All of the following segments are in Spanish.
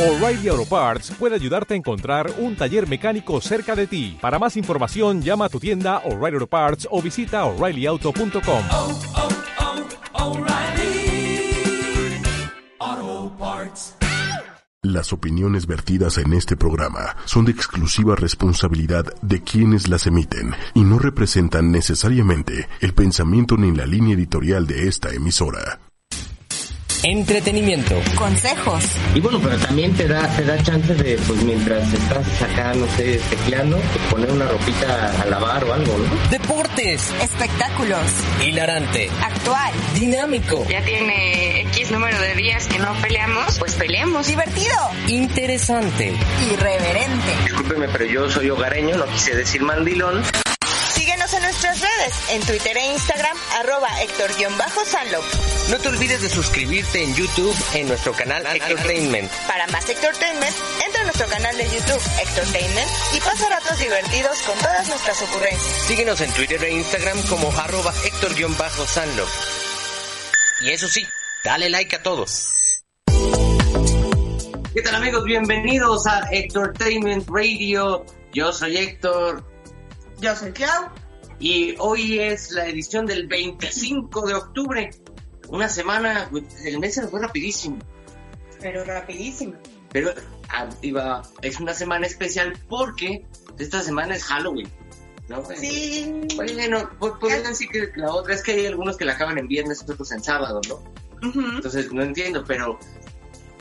O'Reilly Auto Parts puede ayudarte a encontrar un taller mecánico cerca de ti. Para más información, llama a tu tienda O'Reilly Auto Parts o visita oreillyauto.com. oh, oh, Parts. Las opiniones vertidas en este programa son de exclusiva responsabilidad de quienes las emiten y no representan necesariamente el pensamiento ni la línea editorial de esta emisora. Entretenimiento. consejos, Y bueno, pero también te da, te da chance de, pues mientras estás acá, no sé, tecleando, poner una ropita a lavar o algo, ¿no? Deportes. espectáculos, Hilarante. actual, Dinámico. ya tiene X número de días que no peleamos, pues peleemos. divertido, Interesante. irreverente. Discúlpeme, pero yo soy hogareño, no quise decir mandilón. Síguenos en nuestras redes, en Twitter e Instagram, arroba Héctor-Sanlo. No te olvides de suscribirte en YouTube en nuestro canal Entertainment. Para más Héctortainment, entra a nuestro canal de YouTube, Héctortainment, y pasa ratos divertidos con todas nuestras ocurrencias. Síguenos en Twitter e Instagram como arroba Héctor-Sanlo. Y eso sí, dale like a todos. ¿Qué tal amigos? Bienvenidos a Entertainment Radio. Yo soy Héctor Yo soy Clau. y hoy es la edición del 25 de octubre. Una semana, el mes se nos fue rapidísimo. Pero rapidísimo. Pero ah, iba, es una semana especial porque esta semana es Halloween. ¿no? Sí. Bueno, pues podrían decir que la otra es que hay algunos que la acaban en viernes, otros en sábado, ¿no? Entonces no entiendo, pero,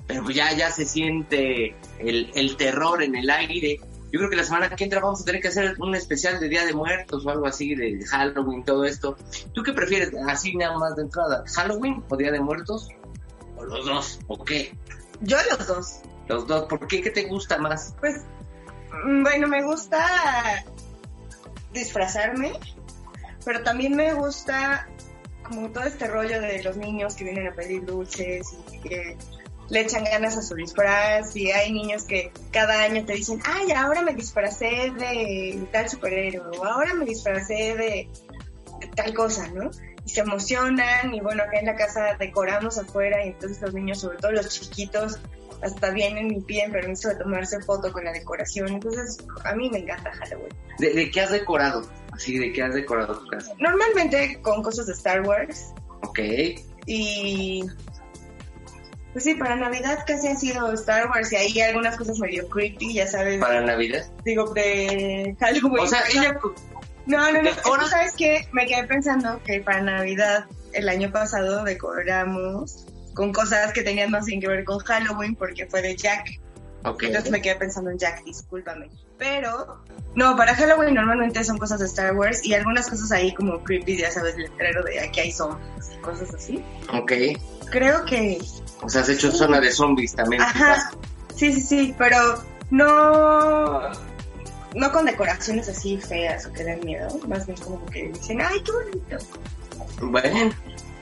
pero pues ya, ya se siente el, el terror en el aire. Yo creo que la semana que entra vamos a tener que hacer un especial de Día de Muertos o algo así, de Halloween, todo esto. ¿Tú qué prefieres, así nada más de entrada? ¿Halloween o Día de Muertos? ¿O los dos? ¿O qué? Yo los dos. Los dos. ¿Por qué? ¿Qué te gusta más? Pues, mm, bueno, me gusta disfrazarme, pero también me gusta como todo este rollo de los niños que vienen a pedir dulces y que le echan ganas a su disfraz y hay niños que cada año te dicen, ay, ahora me disfracé de tal superhéroe o ahora me disfracé de, tal cosa, ¿no? Y se emocionan y bueno, acá en la casa decoramos afuera y entonces los niños, sobre todo los chiquitos, hasta vienen y piden permiso de tomarse foto con la decoración. Entonces, a mí me encanta Halloween. ¿De, de qué has decorado? Así, ¿de qué has decorado tu casa? Normalmente con cosas de Star Wars Ok. y... Pues sí, para Navidad casi ha sido Star Wars y ahí algunas cosas medio creepy, ya sabes. ¿Para Navidad? Digo, de Halloween. O sea, ella... No, no, no. Que, ¿Sabes qué? Me quedé pensando que para Navidad el año pasado decoramos con cosas que tenían más bien que ver con Halloween porque fue de Jack. Ok. Entonces me quedé pensando en Jack, discúlpame. Pero, no, para Halloween normalmente son cosas de Star Wars y algunas cosas ahí como creepy, ya sabes, el letrero de aquí hay zombies y cosas así. Ok. Creo que, O sea, has hecho zona de zombies también. ajá, sí, sí, sí, pero no, no con decoraciones así feas o que den miedo, más bien como que dicen, ay, qué bonito. Bueno,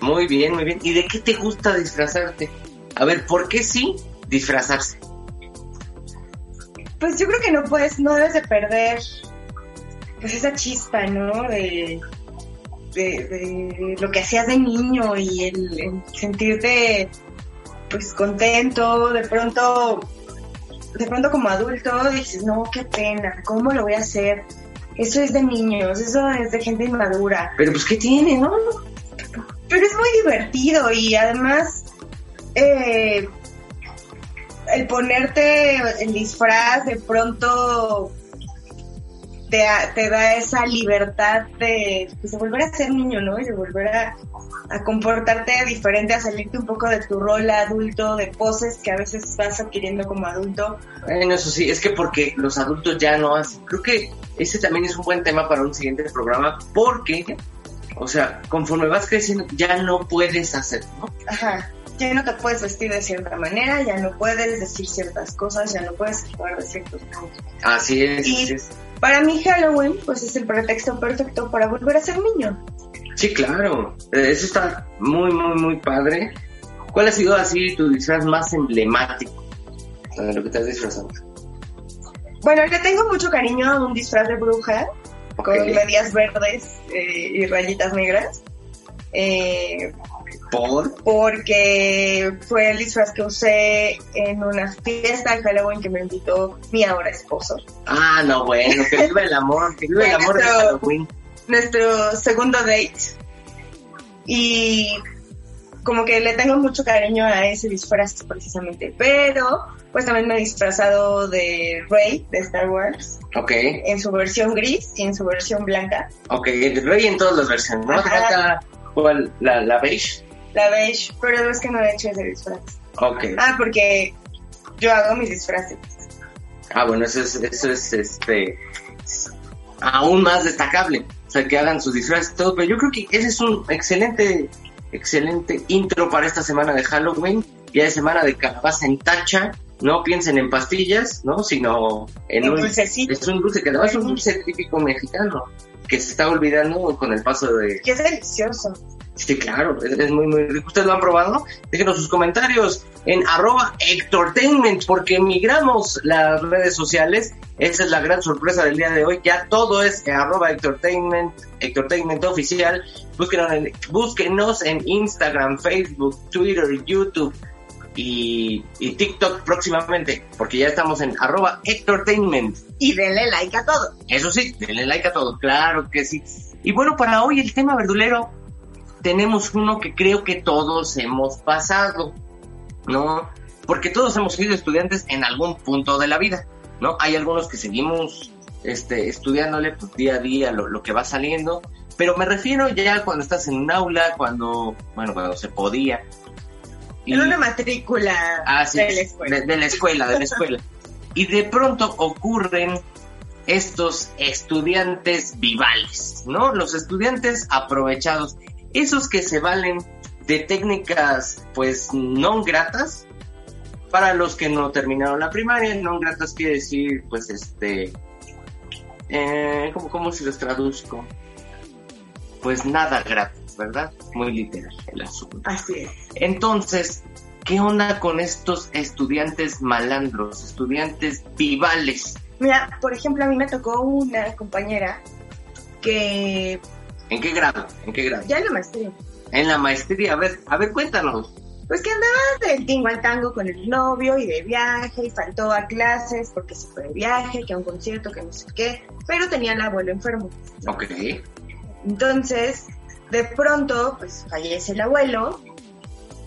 muy bien, muy bien. ¿Y de qué te gusta disfrazarte? A ver, ¿por qué sí disfrazarse? Pues yo creo que no puedes, no debes de perder pues esa chispa, ¿no? De, de, de lo que hacías de niño y el, el sentirte pues contento, de pronto, de pronto como adulto dices, no, qué pena, ¿cómo lo voy a hacer? Eso es de niños, eso es de gente inmadura. Pero pues, ¿qué tiene, no? Pero es muy divertido y además eh, el ponerte el disfraz de pronto te, te da esa libertad de, pues, de volver a ser niño, ¿no? Y de volver a, a comportarte diferente, a salirte un poco de tu rol adulto, de poses que a veces vas adquiriendo como adulto. Bueno, eso sí, es que porque los adultos ya no hacen. Creo que ese también es un buen tema para un siguiente programa, porque, o sea, conforme vas creciendo, ya no puedes hacer, ¿no? Ajá. Ya no te puedes vestir de cierta manera, ya no puedes decir ciertas cosas, ya no puedes jugar de ciertos. Así es. Y- así es. Para mí Halloween pues es el pretexto perfecto para volver a ser niño. Sí, claro. Eh, Eso está muy, muy, muy padre. ¿Cuál ha sido así tu disfraz más emblemático de lo que te has disfrazado? Bueno, le tengo mucho cariño a un disfraz de bruja con medias verdes eh, y rayitas negras. Eh, ¿Por? porque fue el disfraz que usé en una fiesta de Halloween que me invitó mi ahora esposo. Ah, no, bueno, que viva el amor, que viva el amor de Halloween. Nuestro segundo date. Y como que le tengo mucho cariño a ese disfraz precisamente. Pero pues también me he disfrazado de Rey de Star Wars Ok, en su versión gris y en su versión blanca. ok, rey en todas las versiones, ¿no? Falta, ¿cuál? La, la beige. La beige, pero es que no he hecho ese disfraz. Ok. Ah, porque yo hago mis disfraces. Ah, bueno, eso es, eso es este aún más destacable. O sea, que hagan sus disfraces y todo, pero yo creo que ese es un excelente, excelente intro para esta semana de Halloween, ya de semana de calabaza en tacha. No piensen en pastillas, ¿no? Sino en un dulcecito. Es un dulce que además es un dulce típico mexicano que se está olvidando con el paso de, Que es delicioso. Sí, claro, es, es muy, muy rico. ¿Ustedes lo han probado? Déjenos sus comentarios en arroba Hectortainment, porque migramos las redes sociales. Esa es la gran sorpresa del día de hoy. Ya todo es arroba Hectortainment, Hectortainment oficial. Búsquenos en, búsquenos en Instagram, Facebook, Twitter, YouTube y, y TikTok próximamente, porque ya estamos en arroba Hectortainment. Y denle like a todo. Eso sí, denle like a todo, claro que sí. Y bueno, para hoy el tema verdulero, tenemos uno que creo que todos hemos pasado, ¿no? Porque todos hemos sido estudiantes en algún punto de la vida, ¿no? Hay algunos que seguimos este, estudiándole pues, día a día lo, lo que va saliendo, pero me refiero ya cuando estás en un aula, cuando, bueno, cuando se podía. Y- En una matrícula Ah, sí, de la escuela. De, de la escuela, de la escuela. Y de pronto ocurren estos estudiantes vivales, ¿no? Los estudiantes aprovechados, esos que se valen de técnicas, pues, no gratas, para los que no terminaron la primaria, no gratas quiere decir, pues, este, eh, ¿cómo, cómo se los traduzco? Pues nada gratis, ¿verdad? Muy literal el asunto. Así es. Entonces, ¿qué onda con estos estudiantes malandros, estudiantes vivales? Mira, por ejemplo, a mí me tocó una compañera que ¿En qué grado? ¿En qué grado? ya en la maestría, En la maestría, a ver, a ver, cuéntanos. pues que andaba del tingo al tango con el novio y de viaje y faltó a clases porque se fue de viaje, que a un concierto, que no sé qué, pero tenía al abuelo enfermo. Ok. Entonces, de pronto, pues fallece el abuelo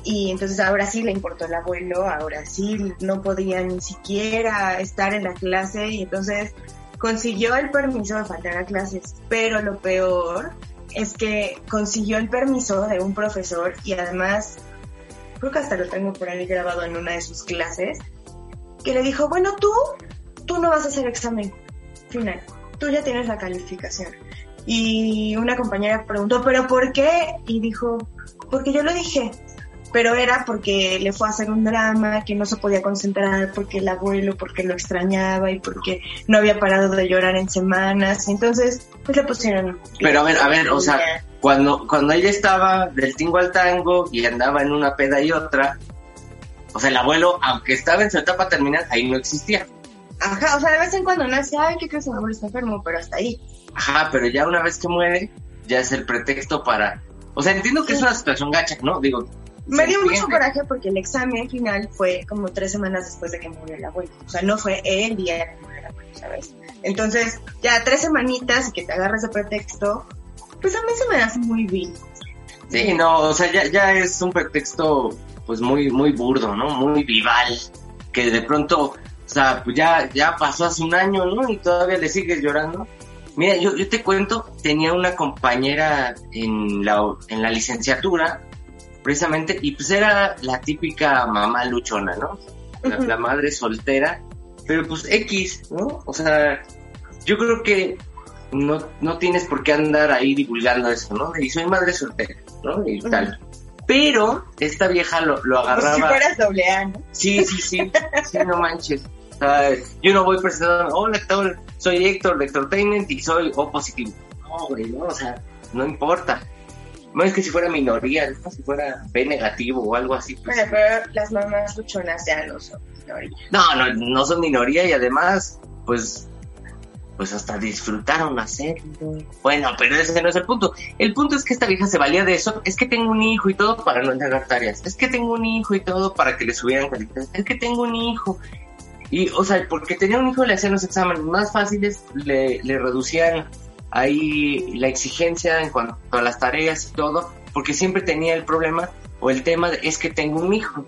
y entonces ahora sí le importó el abuelo, ahora sí no podía ni siquiera estar en la clase y entonces consiguió el permiso de faltar a clases, pero lo peor es que consiguió el permiso de un profesor y además, creo que hasta lo tengo por ahí grabado en una de sus clases, que le dijo, bueno, tú, tú no vas a hacer examen final, tú ya tienes la calificación. Y una compañera preguntó, ¿pero por qué? Y dijo, porque yo lo dije. Pero era porque le fue a hacer un drama, que no se podía concentrar, porque el abuelo, porque lo extrañaba y porque no había parado de llorar en semanas. Entonces, pues le pusieron. Pero a ver, a ver, o sea, cuando, cuando ella estaba del tingo al tango y andaba en una peda y otra, o sea, el abuelo, aunque estaba en su etapa terminal, ahí no existía. Ajá, o sea, de vez en cuando nace, ay, ¿qué crees? El abuelo está enfermo, pero hasta ahí. Ajá, pero ya una vez que muere, ya es el pretexto para... O sea, entiendo que es una situación gacha, ¿no? Digo... Me dio mucho coraje porque el examen final fue como tres semanas después de que murió el abuelo. O sea, no fue el día que murió el abuelo, ¿sabes? Entonces, ya tres semanitas y que te agarras de pretexto, pues a mí se me hace muy vil. Sí, no, o sea, ya, ya es un pretexto pues muy, muy burdo, ¿no? Muy vival, que de pronto, o sea, pues ya, ya pasó hace un año, ¿no? Y todavía le sigues llorando. Mira, yo, yo te cuento, tenía una compañera en la, en la licenciatura, precisamente, y pues era la típica mamá luchona, ¿no? La, madre soltera, pero pues X, ¿no? O sea, yo creo que no, no tienes por qué andar ahí divulgando eso, ¿no? Y soy madre soltera, ¿no? Y tal. Pero esta vieja lo, lo Como si agarraba. fueras doble A, ¿no? Sí, sí, sí, sí, no manches. O sea, yo no voy presentando, hola, Héctor, soy Héctor de Entertainment y soy O positivo. No, güey, no, o sea, no importa. No es que si fuera minoría, ¿no? si fuera B negativo o algo así. pues, Bueno, pero las mamás luchonas ya no son minoría. no, no, no son minoría y además, pues, pues hasta disfrutaron hacerlo. Bueno, pero ese no es el punto. El punto es que esta vieja se valía de eso. Es que tengo un hijo y todo para no entregar tareas. Es que tengo un hijo y todo para que le subieran calificaciones. Es que tengo un hijo. Y, o sea, porque tenía un hijo le hacían los exámenes más fáciles, le, le reducían ahí la exigencia en cuanto a las tareas y todo, porque siempre tenía el problema o el tema de es que tengo un hijo,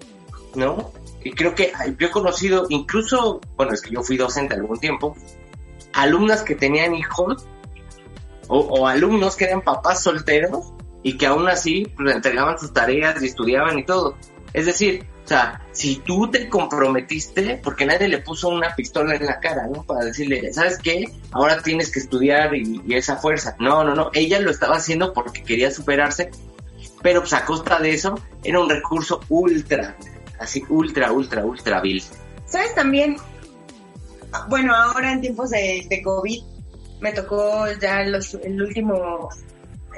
¿no? Y creo que yo he conocido, incluso, bueno, es que yo fui docente algún tiempo, alumnas que tenían hijos o, o alumnos que eran papás solteros y que aún así pues, entregaban sus tareas y estudiaban y todo. Es decir, o sea, si tú te comprometiste, porque nadie le puso una pistola en la cara, ¿no? Para decirle, ¿sabes qué? Ahora tienes que estudiar y, y esa fuerza. No, no, no. Ella lo estaba haciendo porque quería superarse, pero pues a costa de eso era un recurso ultra, así ultra, ultra, ultra vil. ¿Sabes también? Bueno, ahora en tiempos de, de COVID me tocó ya los- el último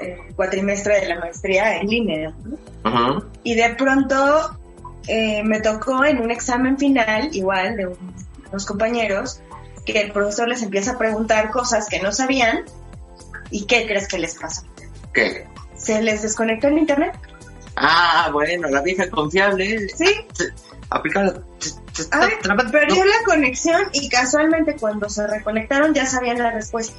eh, cuatrimestre de la maestría en línea. ¿no? Y de pronto eh, me tocó en un examen final, igual, de un- unos compañeros, que el profesor les empieza a preguntar cosas que no sabían. ¿Y qué crees que les pasó? ¿Qué? Se les desconectó el internet. Ah, bueno, la vieja confiable. Sí. Aplicada. Ay, perdió la conexión y casualmente cuando se reconectaron ya sabían la respuesta.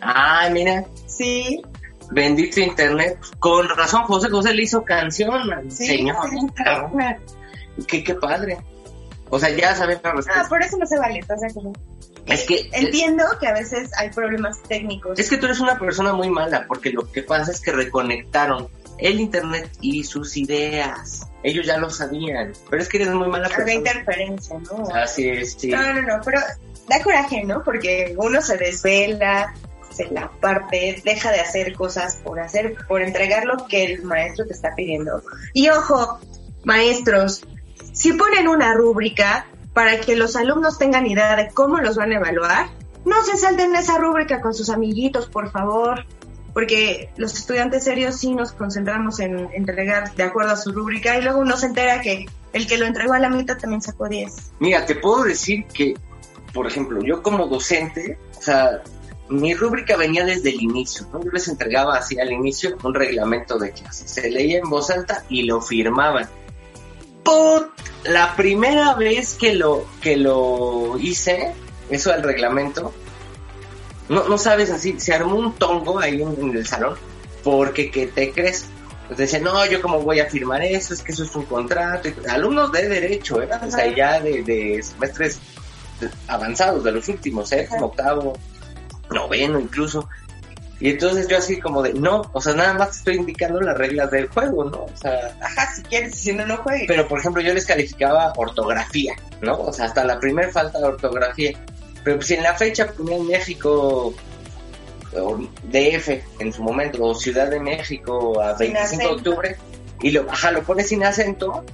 Ah, mira, Sí, bendito internet. Con razón, José José le hizo canción al Sí, señor. sí. Qué, qué padre. O sea, ya saben la ah, respuesta. por eso no se vale. o sea, como- es que Entiendo que a veces hay problemas técnicos. es que tú eres una persona muy mala, porque lo que pasa es que reconectaron el internet y sus ideas. Ellos ya lo sabían, pero es que eres muy mala persona. interferencia, ¿no? Así es, sí. No, no, no, pero da coraje, ¿no? Porque uno se desvela, se la parte, deja de hacer cosas por hacer, por entregar lo que el maestro te está pidiendo. Y ojo, maestros, si ponen una rúbrica para que los alumnos tengan idea de cómo los van a evaluar, no se salten esa rúbrica con sus amiguitos, por favor. Porque los estudiantes serios sí nos concentramos en entregar de acuerdo a su rúbrica y luego uno se entera que el que lo entregó a la mitad también sacó 10. Mira, te puedo decir que, por ejemplo, yo como docente, o sea, mi rúbrica venía desde el inicio, ¿no? Yo les entregaba así al inicio un reglamento de clase. Se leía en voz alta y lo firmaban. Por la primera vez que lo, que lo hice, eso del reglamento, no, no sabes así, se armó un tongo ahí en, en el salón, porque ¿qué te crees? Pues decían, no, yo cómo voy a firmar eso, es que eso es un contrato. Y- alumnos de derecho, ¿eh? O sea, ya de, de semestres avanzados, de los últimos, ¿eh? Como octavo, noveno incluso. Y entonces yo así como de, no, o sea, nada más estoy indicando las reglas del juego, ¿no? O sea, Ajá, si quieres, si no, no juegues. pero por ejemplo yo les calificaba ortografía, ¿no? O sea, hasta la primera falta de ortografía. Pero pues, si en la fecha ponían México o DF en su momento, o Ciudad de México a Sin 25 de octubre, y lo, ajá, lo pones sin acento,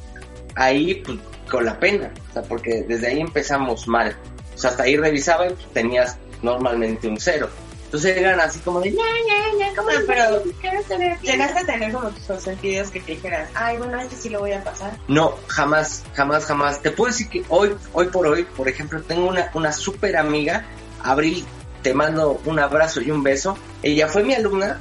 ahí pues con la pena, o sea, porque desde ahí empezamos mal. O sea, hasta ahí revisaba y pues, tenías normalmente un cero. Entonces eran así como de, "Ya, ya, ya, ¿cómo No, pero puedo explicar esta de aquí?" Llegaste a tener como tus consentidos que te dijeran, ay, bueno, este sí lo voy a pasar. No, jamás, jamás, jamás. Te puedo decir que hoy, hoy por hoy, por ejemplo, tengo una, una súper amiga, Abril, te mando un abrazo y un beso. Ella fue mi alumna,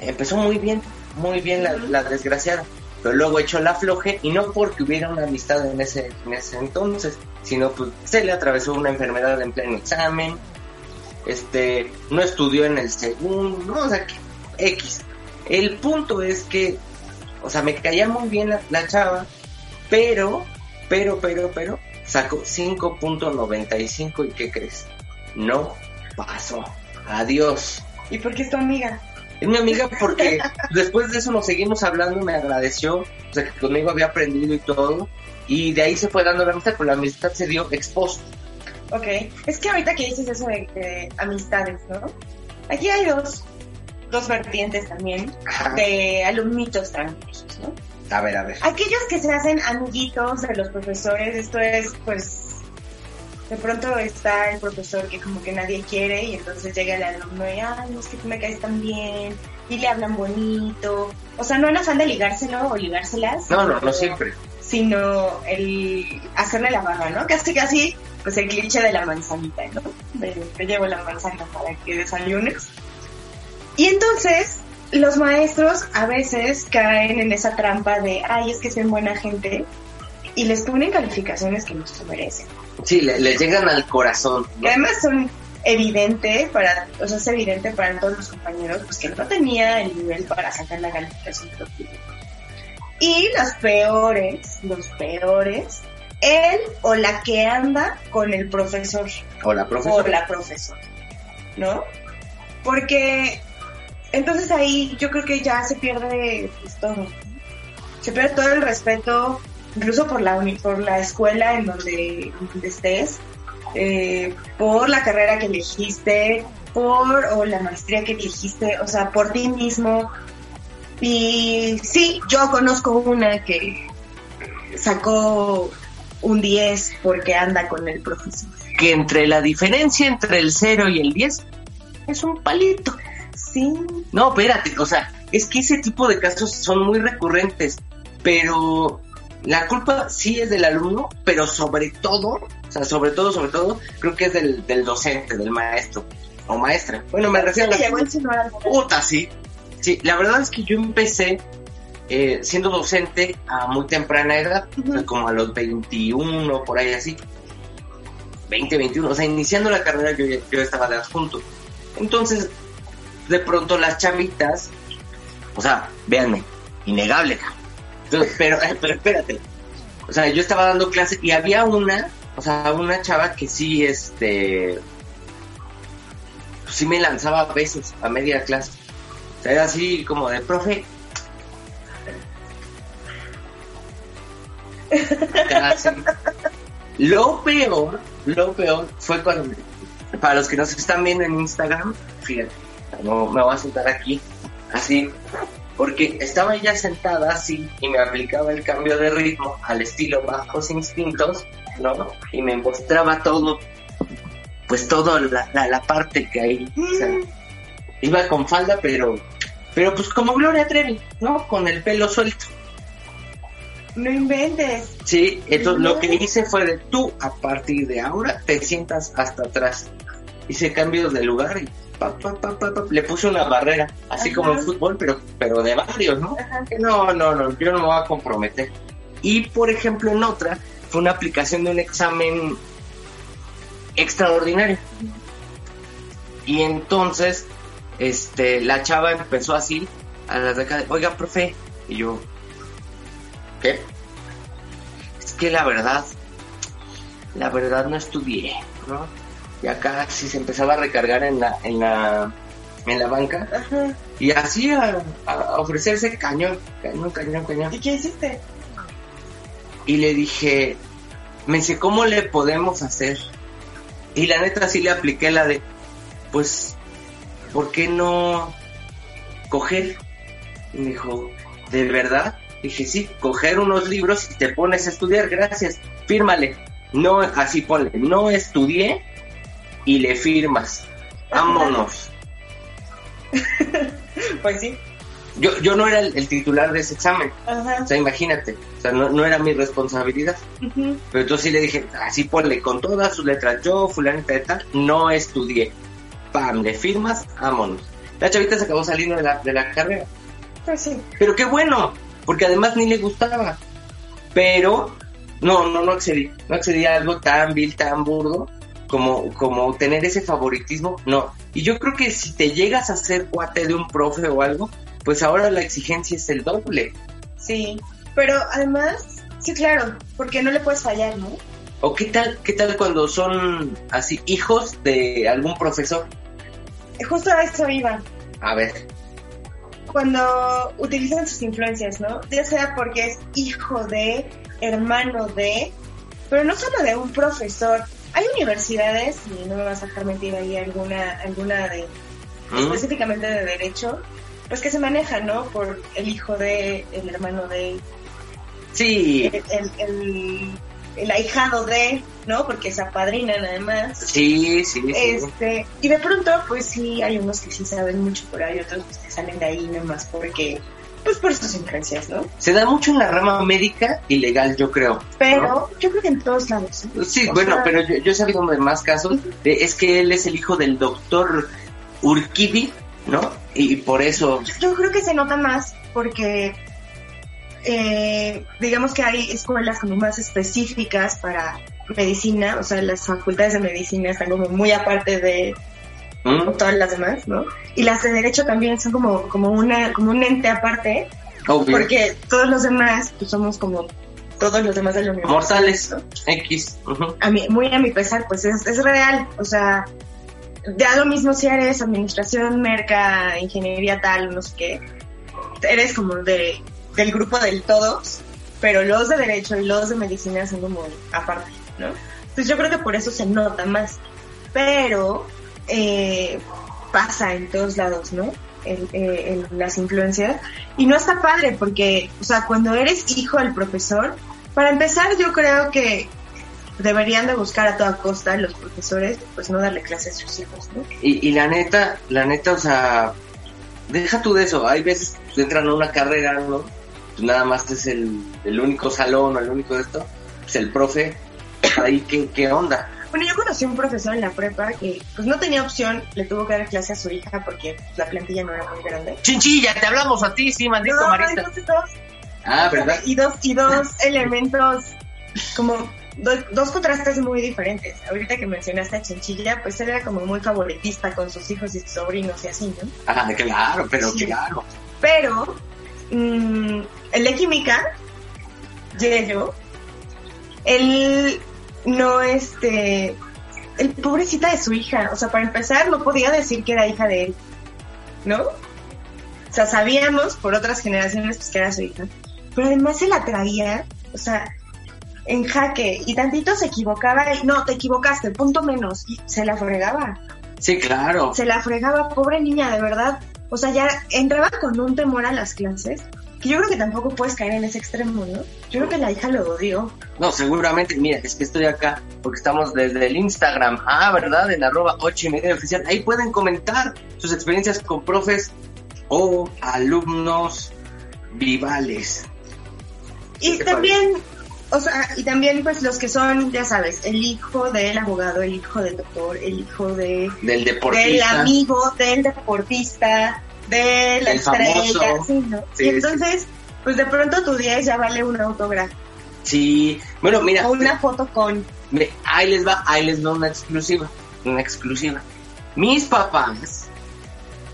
empezó muy bien, muy bien la, la desgraciada, pero luego echó la floje y no porque hubiera una amistad en ese, en ese entonces, sino pues se le atravesó una enfermedad en pleno examen, este, no estudió en el segundo, no, o sea, que X. El punto es que, o sea, me caía muy bien la, la chava, pero, pero, pero, pero, sacó 5.95 y ¿qué crees? No pasó. Adiós. ¿Y por qué es tu amiga? Es mi amiga porque después de eso nos seguimos hablando, me agradeció, o sea, que conmigo había aprendido y todo, y de ahí se fue dando la amistad, pero la amistad se dio exposto. Ok, es que ahorita que dices eso de, de amistades, ¿no? Aquí hay dos, dos vertientes también Ajá. de alumnitos tramposos, ¿no? A ver, a ver. Aquellos que se hacen amiguitos de los profesores, esto es, pues, de pronto está el profesor que como que nadie quiere y entonces llega el alumno y, ay, es que tú me caes tan bien, y le hablan bonito. O sea, no en afán de ligárselo o ligárselas. No, no, no siempre. Sino el hacerle la barra, ¿no? Casi, casi pues el cliché de la manzanita, ¿no? De, te llevo la manzana para que desayunes. Y entonces los maestros a veces caen en esa trampa de, ay, es que son buena gente, y les ponen calificaciones que no se merecen. Sí, le, le llegan al corazón. Y además son evidente para, o sea, es evidente para todos los compañeros, pues que no tenía el nivel para sacar la calificación que. Y los peores, los peores, él o la que anda con el profesor O la o profesora. la profesora, ¿no? Porque entonces ahí yo creo que ya se pierde pues, todo. Se pierde todo el respeto, incluso por la uni- por la escuela en donde, donde estés, eh, por la carrera que elegiste, por o la maestría que elegiste, o sea, por ti mismo. Y sí, yo conozco una que sacó un 10 porque anda con el profesor. Que entre la diferencia entre el 0 y el 10 es un palito. Sí, No, espérate, o sea, es que ese tipo de casos son muy recurrentes, pero la culpa sí es del alumno, pero sobre todo, o sea, sobre todo, sobre todo, creo que es del, del docente, del maestro o maestra. Bueno, me refiero a la puta, sí. Sí, la verdad es que yo empecé eh, siendo docente a muy temprana edad, sea, como a los 21, por ahí así. 20, 21, o sea, iniciando la carrera yo, yo estaba de adjunto. Entonces, de pronto las chavitas, o sea, véanme, innegable. Entonces, pero, pero espérate. O sea, yo estaba dando clase y había una, o sea, una chava que sí, este, pues sí me lanzaba a veces a media clase. O sea, era así como de, profe. Lo peor, lo peor fue cuando, para los que nos están viendo en Instagram, fíjate, no me voy a sentar aquí, así, porque estaba ella sentada así y me aplicaba el cambio de ritmo al estilo bajos instintos, ¿no? Y me mostraba todo, pues toda la, la, parte que hay, iba con falda, pero, pero pues como Gloria Trevi, ¿no? Con el pelo suelto. No inventes. Sí, entonces lo que hice fue de tú a partir de ahora te sientas hasta atrás. Hice cambios de lugar y pa, pa, pa, pa, pa, le puse una barrera, así Ajá. como en fútbol, pero, pero de varios, ¿no? Ajá. No, no, no, yo no me voy a comprometer. Y por ejemplo en otra fue una aplicación de un examen extraordinario. Y entonces, este, la chava empezó así, a la de acá, de, oiga, profe, y yo, ¿qué? Es que la verdad, la verdad no estudié, ¿no? Y acá sí se empezaba a recargar en la, en la, en la banca, Ajá. y así a, a ofrecerse cañón, cañón, cañón, cañón. ¿Y qué hiciste? Y le dije, me dice, ¿cómo le podemos hacer? Y la neta sí le apliqué la de, pues, ¿por qué no coger? Y me dijo, ¿de verdad? Dije, sí, coger unos libros y te pones a estudiar, gracias, fírmale. No, así ponle, no estudié y le firmas. Vámonos. Pues sí. Yo, yo no era el, el titular de ese examen, Ajá. o sea, imagínate, o sea, no, no era mi responsabilidad. Pero entonces sí le dije, así ponle con todas sus letras, yo, fulanita de tal, no estudié. Pam, le firmas, vámonos. La chavita se acabó saliendo de la, de la carrera. Pues sí. Pero qué bueno, porque además ni le gustaba. Pero, no, no, no accedí. No accedí a algo tan vil, tan burdo, como, como tener ese favoritismo, no. Y yo creo que si te llegas a ser cuate de un profe o algo, pues ahora la exigencia es el doble. Sí. Pero además, sí, claro, porque no le puedes fallar, ¿no? ¿O qué tal, qué tal cuando son así hijos de algún profesor? Justo a eso iba. A ver, Cuando utilizan sus influencias, ¿no? Ya sea porque es hijo de, hermano de, pero no solo de un profesor. Hay universidades, y no me vas a dejar mentir ahí alguna, alguna de ¿Mm? específicamente de derecho, pues que se maneja, ¿no? Por el hijo de, el hermano de, sí, el, el, el, el ahijado de, ¿no? Porque se apadrinan además. sí, sí, sí. Este, y de pronto, pues sí, hay unos que sí saben mucho por ahí, otros pues, que salen de ahí nomás porque pues por sus influencias, ¿no? Se da mucho en la rama médica y legal, yo creo. Pero ¿no? yo creo que en todos lados. ¿eh? Sí, O bueno, sea, pero yo, yo he sabido de más casos. de- es que él es el hijo del doctor Urquidi, ¿no? Y por eso. Yo creo que se nota más porque eh, digamos que hay escuelas como más específicas para medicina, o sea, las facultades de medicina están como muy aparte de ¿Mm? todas las demás, ¿no? Y las de derecho también son como, como una, como un ente aparte, Obvio. porque todos los demás, pues somos como todos los demás de la universidad. Mortales. ¿no? X. a mí, muy a mi pesar, pues es, es real. O sea, da lo mismo si eres administración, merca, ingeniería tal, no sé qué. Eres como de, del grupo del todos, pero los de derecho y los de medicina son como aparte, ¿no? Entonces yo creo que por eso se nota más. Pero eh, pasa en todos lados, ¿no? Eh, el- las influencias. Y no está padre porque, o sea, cuando eres hijo del profesor, para empezar yo creo que deberían de buscar a toda costa los profesores, pues no darle clases a sus hijos, ¿no? Y, y la neta, la neta, o sea, deja tú de eso. Hay veces que entran a una carrera, ¿no? Pues nada más es el, el único salón o el único de esto. Pues el profe, ahí, ¿qué, qué onda? Bueno, yo conocí a un profesor en la prepa que pues no tenía opción, le tuvo que dar clase a su hija porque la plantilla no era muy grande. Chinchilla, te hablamos a ti, sí, maldito No, marista. entonces dos, Ah, ¿verdad? y dos, y dos elementos como do- dos contrastes muy diferentes. Ahorita que mencionaste a Chinchilla, pues él era como muy favoritista con sus hijos y sus sobrinos y así, ¿no? Ah, claro, pero Sí. claro. Pero mm, el de química, Yello, él no, este, el pobrecita de su hija, o sea, para empezar no podía decir que era hija de él, ¿no? O sea, sabíamos por otras generaciones pues, que era su hija, pero además se la traía, o sea, en jaque, y tantito se equivocaba, y no, te equivocaste, punto menos, y se la fregaba Sí, claro. se la fregaba, pobre niña, de verdad. O sea, ya entraba con un temor a las clases, que yo creo que tampoco puedes caer en ese extremo, ¿no? Yo creo que la hija lo odió. No, seguramente, mira, es que estoy acá porque estamos desde el Instagram, ah, ¿verdad? En arroba 8 y media oficial. Ahí pueden comentar sus experiencias con profes o alumnos vivales. Y también, o sea, y también pues los que son, ya sabes, el hijo del abogado, el hijo del doctor, el hijo de Del del deportista. amigo, del deportista, de la Del estrella, famoso. sí, ¿no? Sí, y entonces, pues de pronto tu 10 ya vale un autógrafo Sí, bueno, mira, o una foto con me- ahí les va, ahí les va una exclusiva, una exclusiva. Mis papás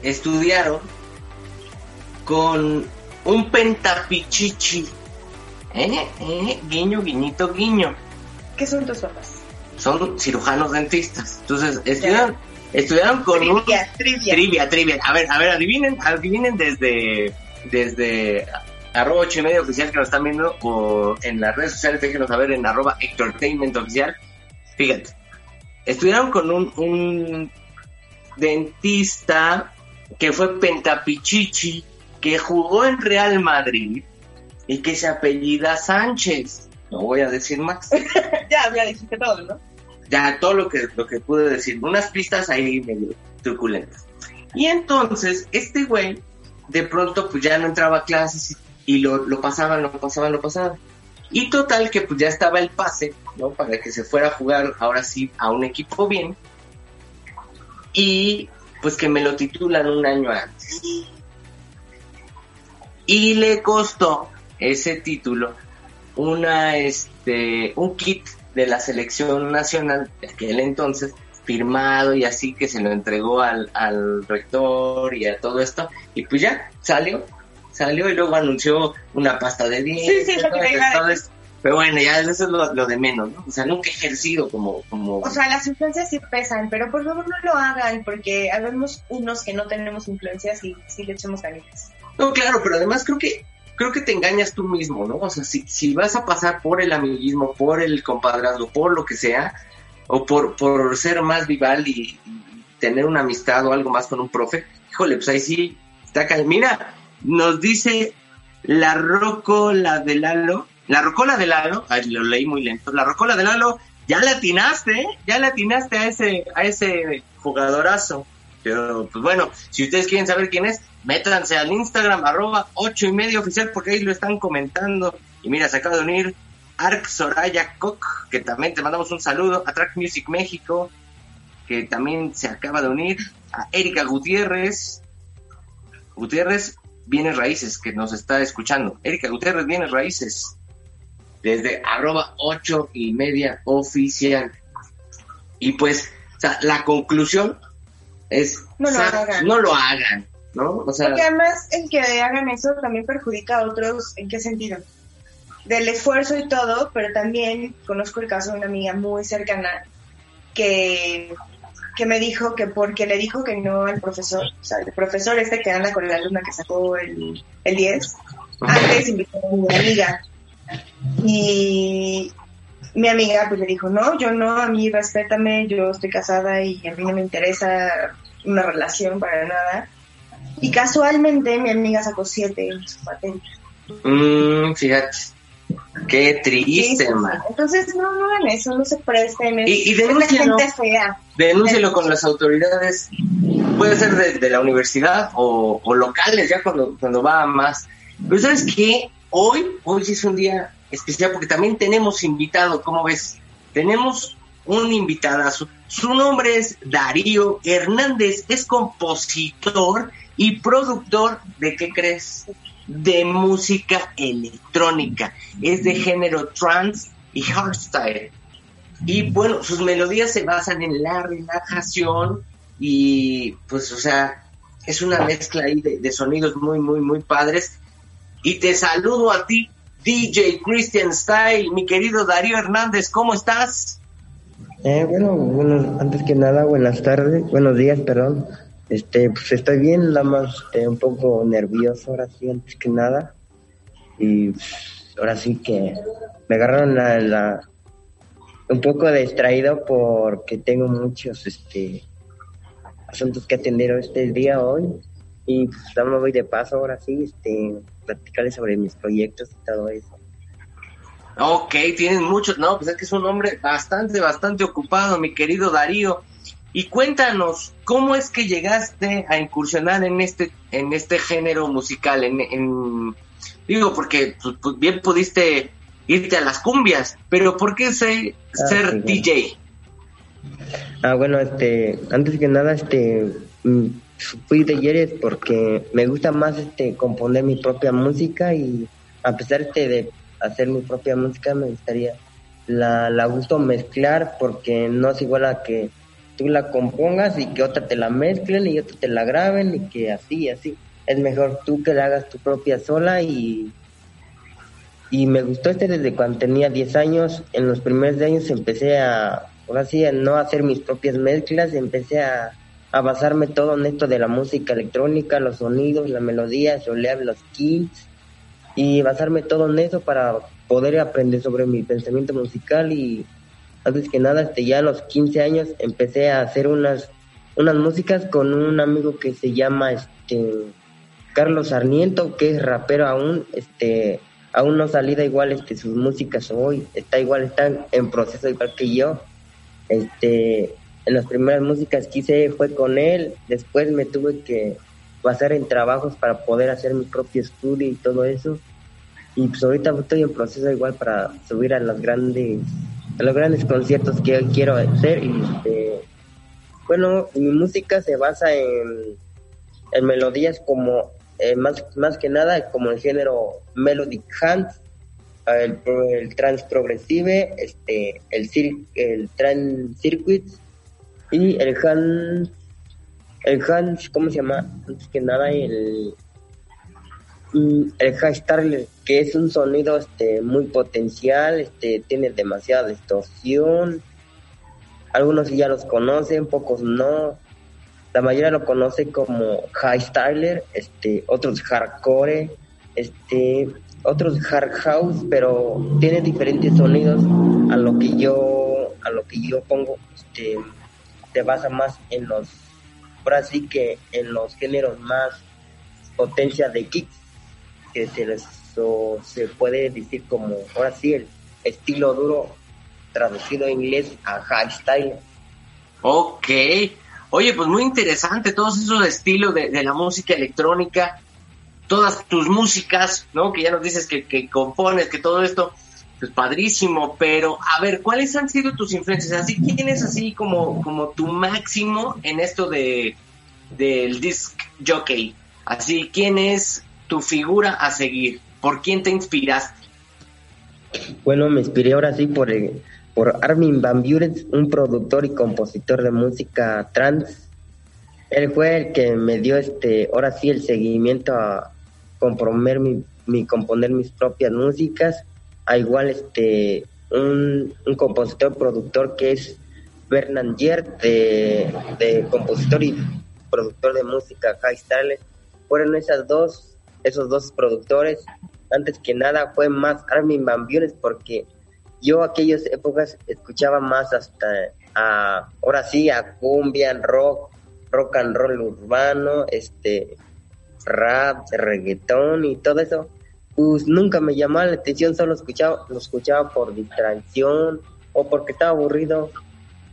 estudiaron con un pentapichichi. ¿Eh? ¿Eh? Guiño, guiñito, guiño. ¿Qué son tus papás? son cirujanos dentistas. Entonces, estudiaron, estudiaron con un... Trivia, trivia. Trivia, trivia. A ver, a ver, adivinen, adivinen desde, desde arroba ocho y medio oficial que nos están viendo o en las redes sociales, déjenos saber en arroba entertainment oficial. Fíjate, estudiaron con un, un dentista que fue Pentapichichi, que jugó en Real Madrid y que se apellida Sánchez. No voy a decir más. ya, ya dijiste todo, ¿no? ya todo lo que, lo que pude decir, unas pistas ahí medio truculentas. Y entonces, este güey, de pronto, pues ya no entraba a clases y, y lo, lo pasaban, lo pasaban, lo pasaban. Y total que pues ya estaba el pase, ¿no? Para que se fuera a jugar ahora sí a un equipo bien. Y pues que me lo titulan un año antes. Y le costó ese título una este un kit de la selección nacional de aquel entonces firmado y así que se lo entregó al, al rector y a todo esto y pues ya salió salió y luego anunció una pasta de dientes Sí, sí, pero bueno ya eso es lo, lo de menos ¿no? o sea nunca he ejercido como como O sea, las influencias sí pesan, pero por favor no lo hagan, porque habemos unos que no tenemos influencias y sí le echamos ganitas. No, claro, pero además creo que creo que te engañas tú mismo, ¿no? O sea, si, si vas a pasar por el amiguismo, por el compadrazgo, por lo que sea, o por, por ser más vival y, tener una amistad o algo más con un profe, híjole, pues ahí sí está Mira, nos dice la rocola de Lalo, la rocola de Lalo, ay, lo leí muy lento, la rocola de Lalo, ya le atinaste, ¿eh? ya le atinaste a ese, a ese jugadorazo. Pero, pues bueno, si ustedes quieren saber quién es, métanse al Instagram, arroba ocho y medio oficial, porque ahí lo están comentando. Y mira, se acaba de unir Arc Soraya Koch, que también te mandamos un saludo, a Track Music México, que también se acaba de unir, a Erika Gutiérrez, Gutiérrez Bienes Raíces, que nos está escuchando. Erika Gutiérrez Bienes Raíces, desde arroba ocho y media oficial. Y pues, o sea, la conclusión es, No lo hagan. no lo hagan, ¿no? O sea, Porque además el que hagan eso también perjudica a otros. ¿En qué sentido? Del esfuerzo y todo, pero también conozco el caso de una amiga muy cercana que, que me dijo que porque le dijo que no al profesor, o sea, el profesor este que anda con la alumna que sacó el, el 10, antes invitó a mi amiga. Y mi amiga pues le dijo, no, yo no, a mí respétame, yo estoy casada y a mí no me interesa una relación para nada. Y casualmente mi amiga sacó siete en su materia. mm, fíjate, qué triste, sí, man. Entonces no, no hagan eso, no se presten. Es, Y- y gente fea. con las autoridades, puede ser de, de la universidad o, o locales, ya cuando, cuando va a más. Pero sabes que hoy, hoy sí es un día especial porque también tenemos invitado, ¿cómo ves? Tenemos un invitadazo. Su nombre es Darío Hernández, es compositor y productor de, ¿qué crees? De música electrónica. Es de género trance y hardstyle. Y bueno, sus melodías se basan en la relajación y pues, o sea, es una mezcla ahí de, de sonidos muy, muy, muy padres. Y te saludo a ti, DJ Christian Style, mi querido Darío Hernández, ¿cómo estás? Eh, bueno, bueno, antes que nada, buenas tardes, buenos días, perdón. Este, pues estoy bien, nada más este, un poco nervioso ahora sí, antes que nada. Y pues, ahora sí que me agarraron la, la- un poco distraído porque tengo muchos este asuntos que atender este día hoy. Y pues me voy de paso ahora sí, este, platicarles sobre mis proyectos y todo eso. Ok, tienes muchos, no, pues es que es un hombre bastante, bastante ocupado, mi querido Darío. Y cuéntanos, ¿cómo es que llegaste a incursionar en este, en este género musical? En, en- digo, porque pues, pues, bien pudiste irte a las cumbias, pero ¿por qué ser, Ah, ser sí. DJ? Ah, bueno, este, antes que nada, este, mm, fui de Yeres porque me gusta más, este, componer mi propia música y a pesar, este, de hacer mi propia música, me gustaría, la, la gusto mezclar porque no es igual a que tú la compongas y que otra te la mezclen y otra te la graben y que así, así. Es mejor tú que la hagas tu propia sola y y me gustó este desde cuando tenía 10 años. En los primeros años empecé a, ahora a no hacer mis propias mezclas, empecé a, a basarme todo en esto de la música electrónica, los sonidos, la melodía, solear los kits y basarme todo en eso para poder aprender sobre mi pensamiento musical y antes que nada, este, ya a los 15 años empecé a hacer unas, unas músicas con un amigo que se llama este Carlos Sarmiento, que es rapero aún, este, aún no salida igual este sus músicas hoy, está igual, está en proceso igual que yo. Este, en las primeras músicas que hice fue con él, después me tuve que basar en trabajos para poder hacer mi propio estudio y todo eso. Y pues ahorita estoy en proceso igual para subir a los grandes, los grandes conciertos que quiero hacer y este, bueno, mi música se basa en, en melodías como eh, más, más que nada como el género melodic hands, el, el trance progresive, este, el, cir- el trance circuits y el hand, el hand, ¿cómo se llama? Antes que nada el, el hashtag que es un sonido este muy potencial, este tiene demasiada distorsión. Algunos ya los conocen, pocos no. La mayoría lo conoce como high styler, este, otros hardcore, este, otros hard house, pero tiene diferentes sonidos a lo que yo, a lo que yo pongo, este, se basa más en los, ahora sí que en los géneros más potencia de kicks, que se les o se puede decir como, ahora sí, el estilo duro traducido en inglés a high style. Ok. Oye, pues muy interesante todos esos estilos de, de la música electrónica, todas tus músicas, ¿no? Que ya nos dices que, que compones, que todo esto, pues padrísimo, pero a ver, ¿cuáles han sido tus influencias? Así, ¿quién es así como, como tu máximo en esto de del disc jockey? Así, ¿quién es tu figura a seguir? ¿Por quién te inspiraste? Bueno, me inspiré ahora sí por, el- por Armin Van Buren, un productor y compositor de música trans. Él fue el que me dio este, ahora sí el seguimiento a componer mi, componer mis propias músicas. A igual este un, un compositor productor que es Bernard Yert de, compositor y productor de música High Starlet. Fueron esas dos, esos dos productores antes que nada fue más Armin Van Buren porque yo aquellas épocas escuchaba más hasta a, ahora sí a cumbia, rock, rock and roll urbano, este rap, reggaetón y todo eso. Pues nunca me llamaba la atención, solo escuchaba, lo escuchaba por distracción o porque estaba aburrido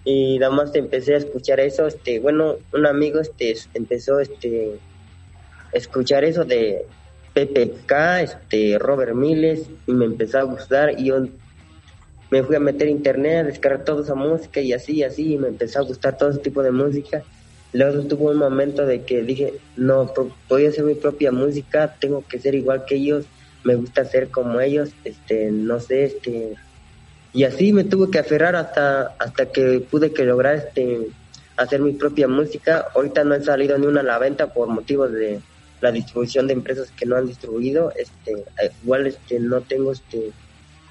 y nada más empecé a escuchar eso, este, bueno, un amigo este empezó este escuchar eso de PPK, este, Robert Miles, y me empezó a gustar, y yo me fui a meter internet, a descargar toda esa música, y así, así, y me empezó a gustar todo ese tipo de música. Luego tuvo un momento de que dije, no, voy a hacer mi propia música, tengo que ser igual que ellos, me gusta ser como ellos, este, no sé, este, y así me tuve que aferrar hasta, hasta que pude que lograr, este, hacer mi propia música. Ahorita no he salido ni una a la venta por motivos de la distribución de empresas que no han distribuido. Este, eh, igual este, no tengo este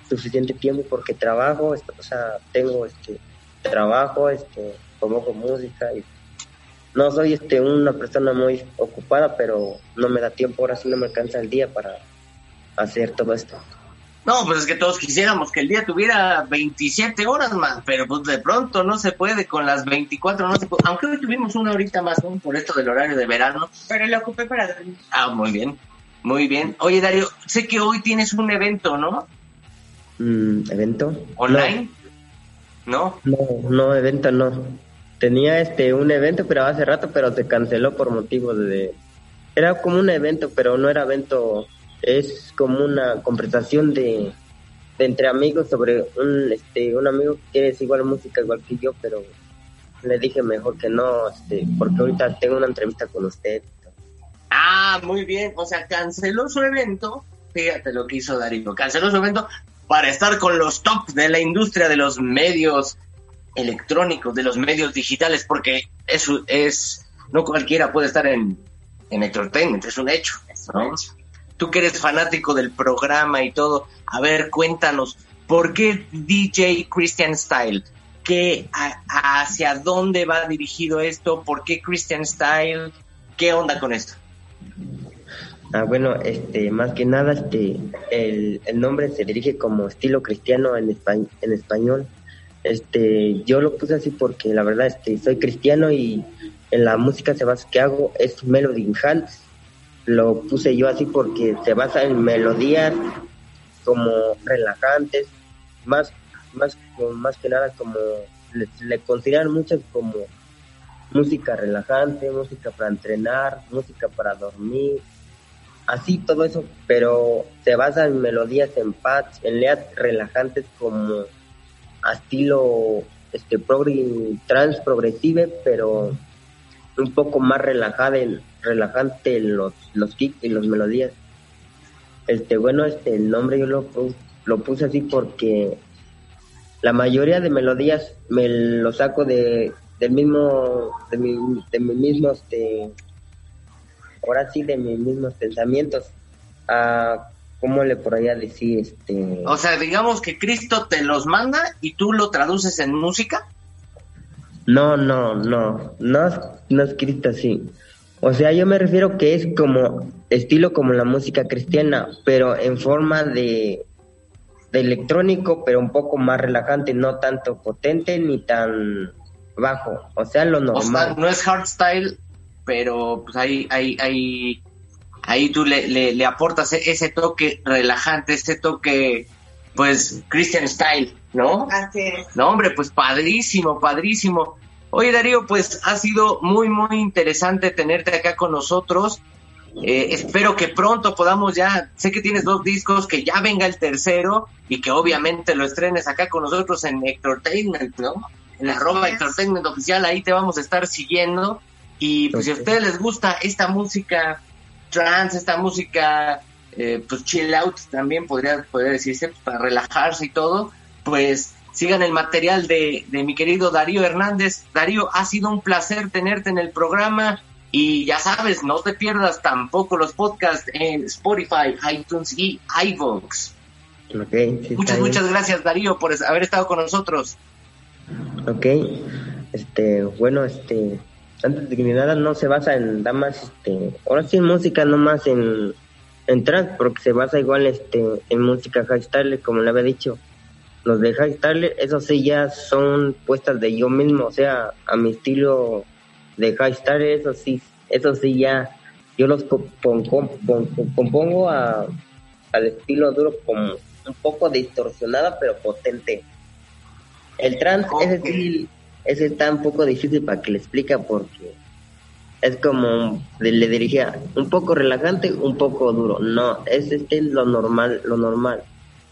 suficiente tiempo porque trabajo, este, o sea, tengo este trabajo, este, como con música y no soy este una persona muy ocupada, pero no me da tiempo, ahora sí no me alcanza el día para hacer todo esto. No, pues es que todos quisiéramos que el día tuviera 27 horas más, pero pues de pronto no se puede con las 24, no se puede. Aunque hoy tuvimos una horita más, ¿no? Por esto del horario de verano. Pero lo ocupé para dormir. Ah, muy bien, muy bien. Oye, Dario, sé que hoy tienes un evento, ¿no? Mm, ¿Evento? ¿Online? ¿No? No, no, evento no. Tenía este un evento, pero hace rato, pero se canceló por motivos de... Era como un evento, pero no era evento, es como una conversación de, entre amigos sobre un este un amigo que es igual música igual que yo, pero le dije mejor que no, este, porque ahorita tengo una entrevista con usted. Ah, muy bien. O sea, canceló su evento. Fíjate lo que hizo Darío. Canceló su evento para estar con los top de la industria de los medios electrónicos, de los medios digitales, porque eso es, no cualquiera puede estar en, en entertainment, es un hecho. ¿no? Tú que eres fanático del programa y todo, a ver, cuéntanos, ¿por qué DJ Christian Style? ¿Qué, ¿Hacia dónde va dirigido esto? ¿Por qué Christian Style? ¿Qué onda con esto? Ah, bueno, este, más que nada, este, el, nombre se dirige como estilo cristiano en, en español. Este, yo lo puse así porque la verdad, este, soy cristiano y en la música se basa que hago es melody. Lo puse yo así porque se basa en melodías como relajantes, más, más, más que nada como le, consideran muchas como música relajante, música para entrenar, música para dormir, así todo eso, pero se basa en melodías en paz, en leas relajantes como a estilo este progri, trans progresive, pero un poco más relajada en, relajante los los kicks y las melodías. Este bueno, este el nombre yo lo lo puse así porque la mayoría de melodías me lo saco de del mismo de mi, de mi mismo este ahora sí de mis mismos pensamientos a cómo le por allá decir este O sea, digamos que Cristo te los manda y tú lo traduces en música. no no no no es- no escrito así o sea yo me refiero que es como estilo como la música cristiana pero en forma de de electrónico pero un poco más relajante no tanto potente ni tan bajo o sea lo O sea, normal no es hardstyle, pero pues ahí, ahí, ahí, ahí tú le, le, le aportas e- ese toque relajante, ese toque, pues, Christian style, ¿no? Así es. No, hombre, pues padrísimo, padrísimo. Oye Darío, pues ha sido muy, muy interesante tenerte acá con nosotros. Eh, espero que pronto podamos ya, sé que tienes dos discos, que ya venga el tercero y que obviamente lo estrenes acá con nosotros en Entertainment, ¿no? En arroba Entertainment oficial, ahí te vamos a estar siguiendo. Y pues si a ustedes les gusta esta música trance, esta música eh, pues chill out también podría, podría decirse, pues, para relajarse y todo, pues sigan el material de, de mi querido Darío Hernández. Darío, ha sido un placer tenerte en el programa. Y ya sabes, no te pierdas tampoco los podcasts en Spotify, iTunes y iVoox. Okay, sí, muchas, muchas gracias Darío por haber estado con nosotros. Ok, este, bueno, este, antes de que nada no se basa en nada más, este, ahora sí en música, no más en, en trance, porque se basa igual, este, en música high style, como le había dicho. Los de high style, esos sí ya son puestas de yo mismo, o sea, a mi estilo de high style, eso sí, eso sí ya, yo los compongo a, al estilo duro como un poco distorsionada pero potente. El trance, ese sí, ese está un poco difícil para que le explique porque es como le dirigía un poco relajante, un poco duro. No, ese es lo normal, lo normal.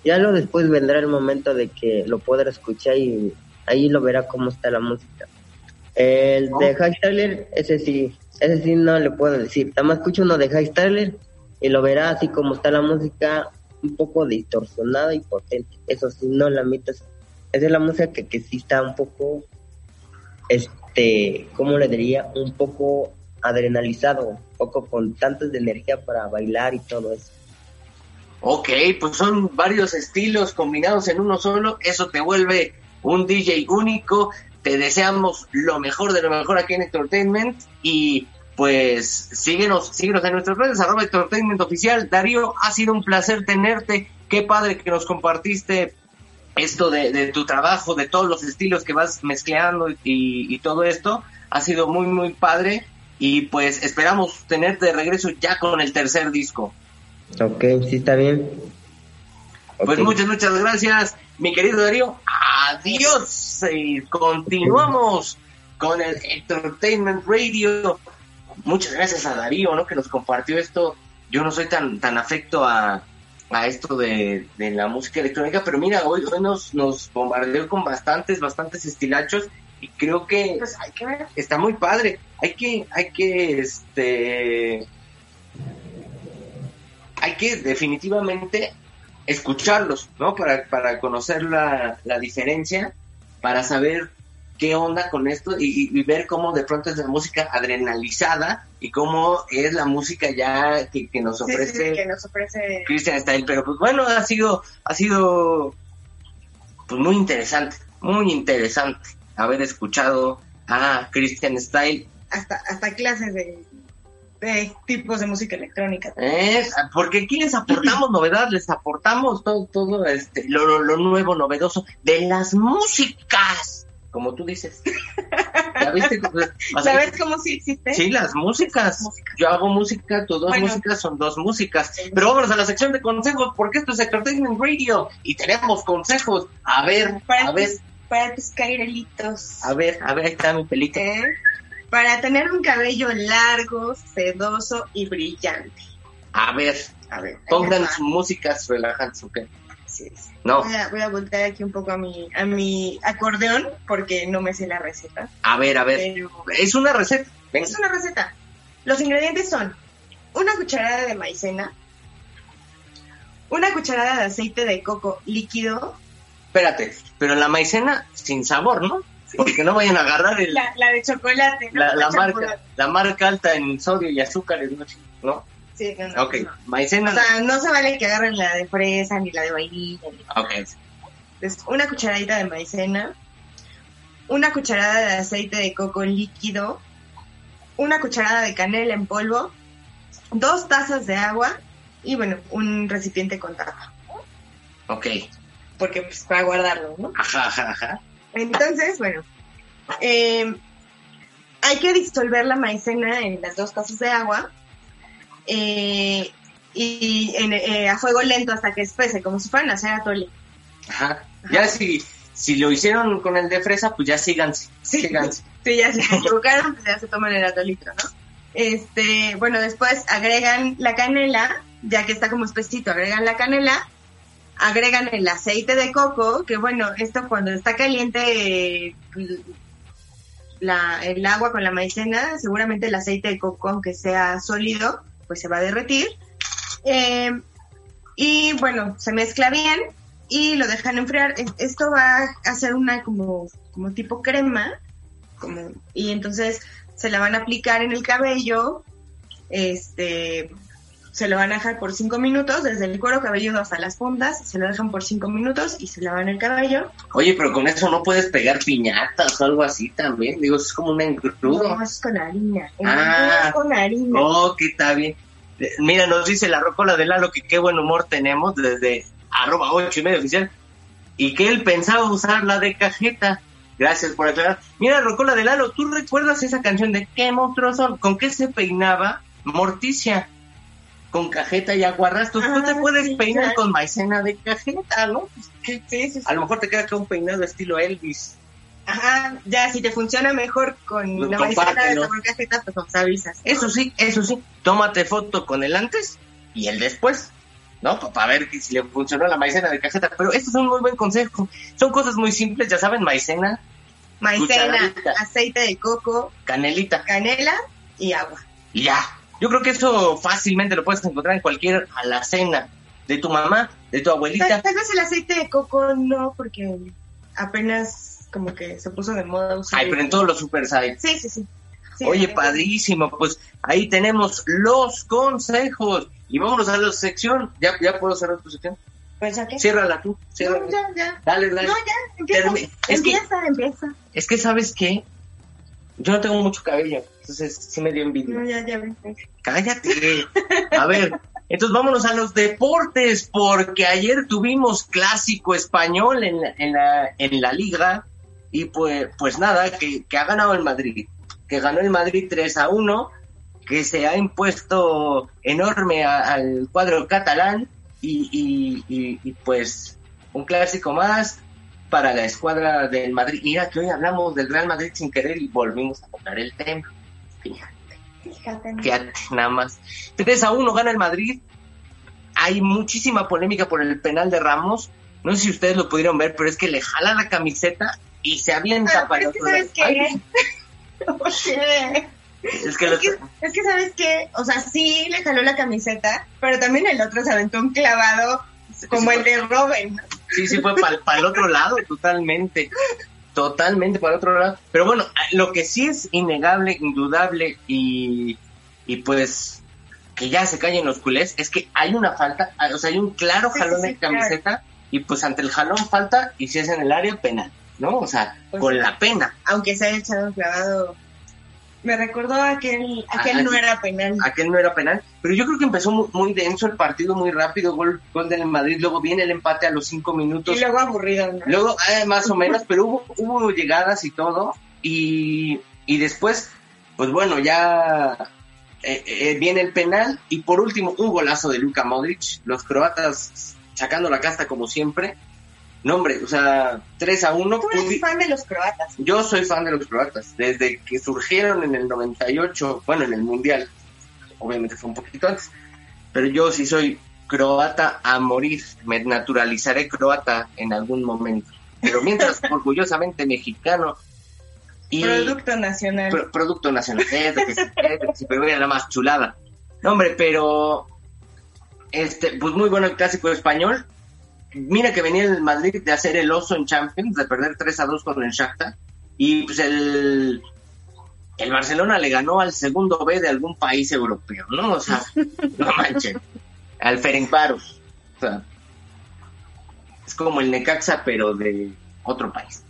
Ya lo después vendrá el momento de que lo pueda escuchar y ahí lo verá cómo está la música. El de High ese sí, ese sí no le puedo decir. Nada más escucho uno de High y lo verá así como está la música, un poco distorsionada y potente. Eso sí, no la mitas. Esa es la música que, que sí está un poco, este, ¿cómo le diría? Un poco adrenalizado, un poco con tantos de energía para bailar y todo eso. Ok, pues son varios estilos combinados en uno solo, eso te vuelve un DJ único, te deseamos lo mejor de lo mejor aquí en Entertainment y pues síguenos, síguenos en nuestras redes, arroba Entertainment Oficial. Darío, ha sido un placer tenerte, qué padre que nos compartiste esto de, de tu trabajo, de todos los estilos que vas mezclando y, y todo esto, ha sido muy, muy padre y pues esperamos tenerte de regreso ya con el tercer disco. Ok, sí está bien. Pues Ok. muchas, muchas gracias, mi querido Darío. Adiós. Y continuamos con el Entertainment Radio. Muchas gracias a Darío, ¿no? Que nos compartió esto. Yo no soy tan, tan afecto a, a esto de, de la música electrónica, pero mira, hoy, hoy nos, nos bombardeó con bastantes, bastantes estilachos y creo que Pues hay que ver. está muy padre. Hay que, hay que, este, hay que definitivamente escucharlos, ¿no? Para, para conocer la, la diferencia, para saber qué onda con esto y, y ver cómo de pronto es la música adrenalizada y cómo es la música ya que, que nos Sí, sí, ofrece sí, que nos ofrece. Christian Style, pero pues bueno, ha sido, ha sido pues muy interesante, muy interesante haber escuchado a Christian Style. Hasta, hasta clases de, de tipos de música electrónica. ¿eh? Porque aquí les aportamos novedad, les aportamos todo, todo este, lo, lo- lo nuevo, novedoso de las músicas, como tú dices. ¿Ya viste? ¿Sabes cómo sí existe? Sí, las músicas. Yo hago música, tus dos Bueno. músicas son dos músicas. Pero vámonos a la sección de consejos, porque esto es Entertainment Radio y tenemos consejos. A ver, Para, a ver, tus, para tus cairelitos. a ver, a ver, ahí está mi pelita. ¿eh? Para tener un cabello largo, sedoso y brillante. A ver, a ver, pongan sus músicas relajantes, ¿ok? Así es. No, Voy a, voy a voltear aquí un poco a mi, a mi acordeón porque no me sé la receta. a ver, a ver. Pero Es una receta. Venga. es una receta. Los ingredientes son una cucharada de maicena, una cucharada de aceite de coco líquido, Espérate, pero la maicena sin sabor, ¿no? Porque no vayan a agarrar el, la, la de chocolate, ¿no? la, la chocolate. marca, la marca alta en sodio y azúcares, ¿no? ¿no? Sí, no, no, Ok, no. maicena. O sea, no se vale que agarren la de fresa ni la de vainilla. ni- Ok, Entonces, una cucharadita de maicena, una cucharada de aceite de coco líquido, una cucharada de canela en polvo, dos tazas de agua y, bueno, un recipiente con tapa. ok. Porque, pues, para guardarlo, ¿no? Ajá, ajá, ajá. Entonces, bueno, eh, hay que disolver la maicena en las dos tazas de agua eh, y en- eh, a fuego lento hasta que espese, como si fueran a hacer atole. Ajá. Ya si, si lo hicieron con el de fresa, pues ya síganse, síganse. Sí, ya se equivocaron, pues ya se toman el atolito, ¿no? Este, bueno, después agregan la canela, ya que está como espesito, agregan la canela, agregan el aceite de coco, que bueno, esto cuando está caliente el agua con la maicena, seguramente el aceite de coco, aunque sea sólido, pues se va a derretir. Eh, y bueno, se mezcla bien y lo dejan enfriar. Es- Esto va a hacer una como, como tipo crema, como, y entonces se la van a aplicar en el cabello, este, se lo van a dejar por cinco minutos, desde el cuero cabelludo hasta las puntas, se lo dejan por cinco minutos y se lavan el cabello. Oye, pero con eso no puedes pegar piñatas o algo así también. Digo, es como un engrudo. No, es con harina. El Ah. es con harina. Oh, que está bien. Eh, Mira, nos dice la rocola de Lalo que qué buen humor tenemos desde arroba ocho y medio oficial. Y que él pensaba usar la de cajeta. Gracias por aclarar. Mira, rocola de Lalo, ¿tú recuerdas esa canción de qué monstruos son? ¿Con qué se peinaba Morticia? Con cajeta y aguarrastros. Tú te Ah, puedes sí, peinar con maicena de cajeta, ¿no? Pues. Sí, sí. A lo mejor te queda acá un peinado estilo Elvis. Ajá, ya si te funciona mejor con Pues la maicena de sabor cajeta, pues nos avisas. Eso sí, eso sí. Tómate foto con el antes y el después. ¿No? Para ver si le funcionó la maicena de cajeta. Pero esto es un muy buen consejo. Son cosas muy simples, ya saben, maicena, Maicena, aceite de coco, canelita canela y agua. y ya. Yo creo que eso fácilmente lo puedes encontrar en cualquier alacena de tu mamá, de tu abuelita. Tal, vez el aceite de coco no, porque apenas como que se puso de moda usar. Ay, pero en todos los super hay. Sí, sí, sí. Sí, Oye, sí. padrísimo, pues ahí tenemos los consejos. Y vámonos a la sección. ¿Ya, ya puedo cerrar tu sección? Pues ya. Ciérrala tú, ciérrala. No, ya, ya. Dale, dale. No, ya, empieza. Termi- es que- empieza, empieza. Es que, ¿sabes qué? Yo no tengo mucho cabello, entonces sí me dio envidia. No, ya, ya. ven. Cállate. A ver, entonces vámonos a los deportes, porque ayer tuvimos clásico español en la, en la, en la liga, y pues, pues nada, que, que ha ganado el Madrid, que ganó el Madrid 3 a 1, que se ha impuesto enorme a- al cuadro catalán, y, y, y, y, pues un clásico más para la escuadra del Madrid. Mira que hoy hablamos del Real Madrid sin querer y volvimos a tocar el tema. Fíjate. Fíjate. Fíjate, nada más. 3 a 1 gana el Madrid. Hay muchísima polémica por el penal de Ramos. No sé si ustedes lo pudieron ver, pero es que le jala la camiseta y se avienta para es que otro ¿sabes es que Es que, es que, ¿sabes qué? O sea, sí le jaló la camiseta, pero también el otro se aventó un clavado como el de Robin. sí, sí fue para el otro lado, totalmente. Totalmente para otro lado. Pero bueno, lo que sí es innegable, indudable y, y pues que ya se callen los culés es que hay una falta, o sea, hay un claro jalón sí, de claro. camiseta y pues ante el jalón falta y si es en el área penal, ¿no? O sea, Pues con sí. la pena. Aunque se haya echado un clavado. Me recordó aquel, aquel Ah, no era penal. Aquel no era penal, pero yo creo que empezó muy, muy denso el partido, muy rápido, gol, gol del Madrid, luego viene el empate a los cinco minutos. Y luego aburrido, ¿no? Luego, eh, más o menos, pero hubo, hubo llegadas y todo. Y, y después, pues bueno, ya eh, eh, viene el penal. Y por último, un golazo de Luka Modric. Los croatas sacando la casta como siempre. No, hombre, o sea, 3 a 1. Tú eres fan de los croatas. Yo soy fan de los croatas. Desde que surgieron en el 98, bueno, en el Mundial. Obviamente fue un poquito antes. Pero yo sí soy croata a morir. Me naturalizaré croata en algún momento. Pero mientras, orgullosamente mexicano. Y Producto nacional. pro- producto nacional. Es lo que sí, pero mira la más chulada. No, hombre, pero. Este, pues muy bueno el clásico español. Mira que venía el Madrid de hacer el oso en Champions, de perder 3 a 2 con el Shakhtar. Y pues el. El Barcelona le ganó al segundo B de algún país europeo, ¿no? O sea, no manchen. Al Ferencváros. O sea, es como el Necaxa, pero de otro país.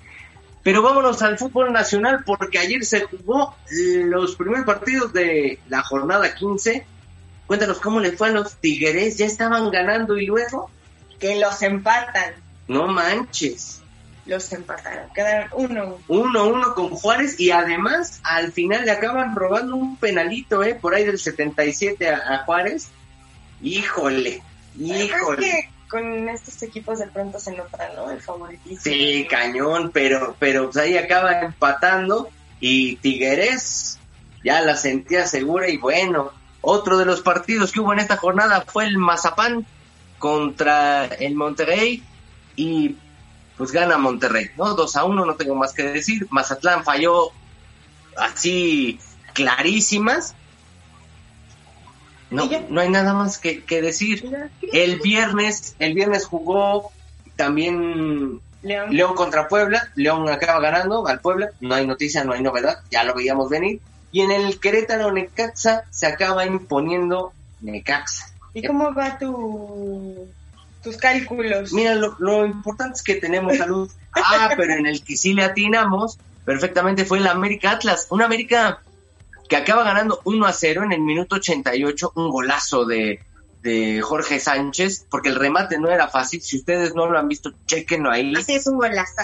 Pero vámonos al fútbol nacional porque ayer se jugó los primeros partidos de la jornada 15. Cuéntanos cómo le fue a los Tigres, ya estaban ganando y luego, Que los empatan. no manches, Los empataron. Quedaron uno. 1-1 con Juárez y además al final le acaban robando un penalito, ¿eh? Por ahí del 77 a, a Juárez. Híjole, Es híjole. que con estos equipos de pronto se nota, ¿no? El favoritismo. Sí, cañón, pero, pero pues ahí acaba empatando y Tigres ya la sentía segura y bueno, otro de los partidos que hubo en esta jornada fue el Mazapán contra el Monterrey y pues gana Monterrey, ¿no? 2 a 1, no tengo más que decir. Mazatlán falló así clarísimas. No, no hay nada más que, que decir. El viernes, el viernes jugó también León. León contra Puebla. León acaba ganando al Puebla. No hay noticia, no hay novedad. Ya lo veíamos venir. Y en el Querétaro Necaxa se acaba imponiendo Necaxa. ¿Y cómo va tu tus cálculos? Mira, lo, lo importante es que tenemos salud. Ah, pero en el que sí le atinamos perfectamente fue el América Atlas. Un América que acaba ganando 1 a 0 en el minuto 88. Un golazo de, de Jorge Sánchez, porque el remate no era fácil. Si ustedes no lo han visto, chequenlo ahí. Así es un golazo.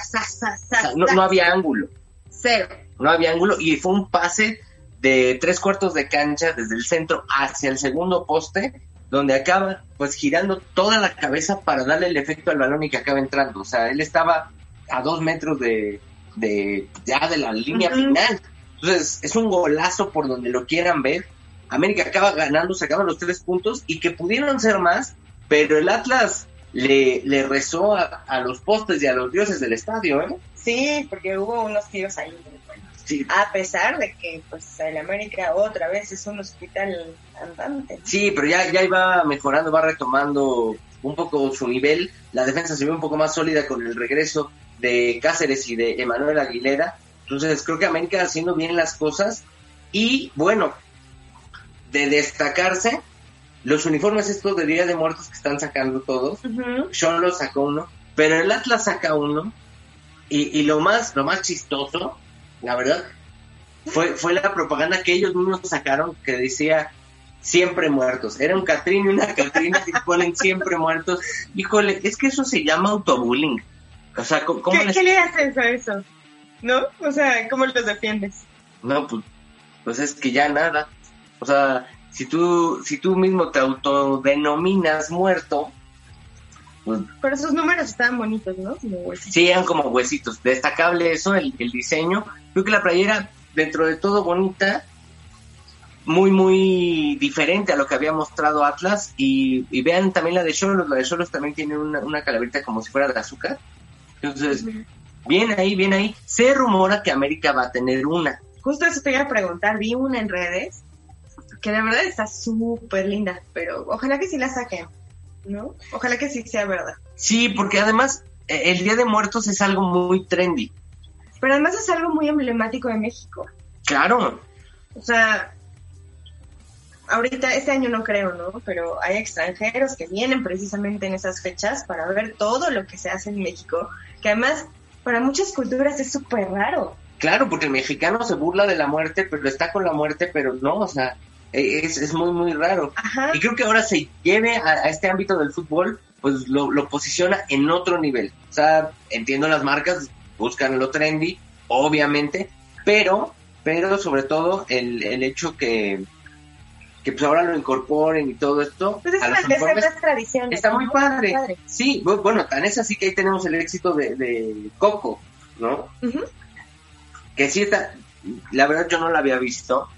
no había ángulo. Cero. no había ángulo y fue un pase de tres cuartos de cancha desde el centro hacia el segundo poste donde acaba pues girando toda la cabeza para darle el efecto al balón y que acaba entrando. O sea, él estaba a dos metros de, de ya de la línea final. Entonces, es un golazo por donde lo quieran ver. América acaba ganando, sacaban los tres puntos y que pudieron ser más, pero el Atlas le, le rezó a, a los postes y a los dioses del estadio, ¿eh? Sí, porque hubo unos tiros ahí. Sí, A pesar de que pues el América otra vez es un hospital andante. Sí, pero ya, ya iba mejorando, va retomando un poco su nivel. La defensa se ve un poco más sólida con el regreso de Cáceres y de Emanuel Aguilera. Entonces creo que América haciendo bien las cosas. Y bueno, de destacarse, los uniformes estos de Día de Muertos que están sacando todos. Ujú. Sean sacó uno, pero el Atlas saca uno. Y, y lo más, lo más chistoso, la verdad, fue, fue la propaganda que ellos mismos sacaron que decía siempre muertos. Era un Catrín y una Catrina que ponen siempre muertos. Híjole, es que eso se llama autobullying. O sea, ¿cómo, cómo ¿Qué, les- qué le haces a eso? ¿No? O sea, ¿cómo los defiendes? No, pues, pues es que ya nada. O sea, si tú, si tú mismo te autodenominas muerto, pues Pero sus números estaban bonitos, ¿no? Como huesitos. Sí, eran como huesitos. Destacable eso, el, el diseño. Creo que la playera, dentro de todo bonita, muy, muy diferente a lo que había mostrado Atlas. Y, y vean también la de Cholos. La de Cholos también tiene una, una calaverita como si fuera de azúcar. Entonces, bien ahí, bien ahí. Se rumora que América va a tener una. Justo eso te iba a preguntar. Vi una en redes que de verdad está súper linda, pero ojalá que sí la saquen, ¿no? Ojalá que sí sea verdad. Sí, porque además eh, el Día de Muertos es algo muy trendy. Pero además es algo muy emblemático de México. Claro, O sea, ahorita, este año no creo, ¿no? Pero hay extranjeros que vienen precisamente en esas fechas para ver todo lo que se hace en México, que además para muchas culturas es súper raro. Claro, porque el mexicano se burla de la muerte, pero está con la muerte, pero no, o sea, es, es muy, muy raro. Ajá. Y creo que ahora se lleve a, a este ámbito del fútbol, pues lo, lo posiciona en otro nivel. O sea, entiendo las marcas, buscan lo trendy, obviamente, pero, pero sobre todo el, el hecho que, que pues ahora lo incorporen y todo esto Pues es a los las tradiciones. está muy padre. Padre. Sí, bu- bueno, tan es así que ahí tenemos el éxito de, de Coco, ¿no? Que sí está, la verdad yo no la había visto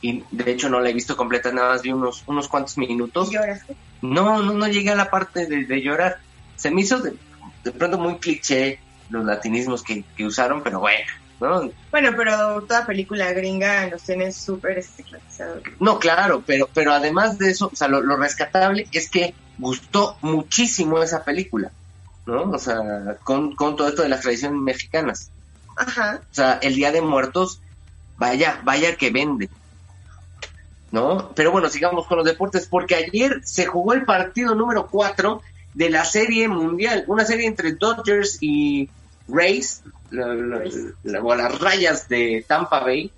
y de hecho no la he visto completa, nada más vi unos, unos cuantos minutos. Lloraste. No, no, no llegué a la parte de, de llorar. Se me hizo de, de pronto muy cliché los latinismos que, que usaron, pero bueno, ¿no? Bueno, pero toda película gringa los tiene súper estigmatizados. No, claro, pero, pero además de eso, o sea, lo, lo rescatable es que gustó muchísimo esa película, ¿no? O sea, con, con todo esto de las tradiciones mexicanas. Ajá. O sea, el Día de Muertos, vaya, vaya que vende. ¿No? Pero bueno, sigamos con los deportes, porque ayer se jugó el partido número 4 de la Serie Mundial, una serie entre Dodgers y Rays, o las rayas de Tampa Bay,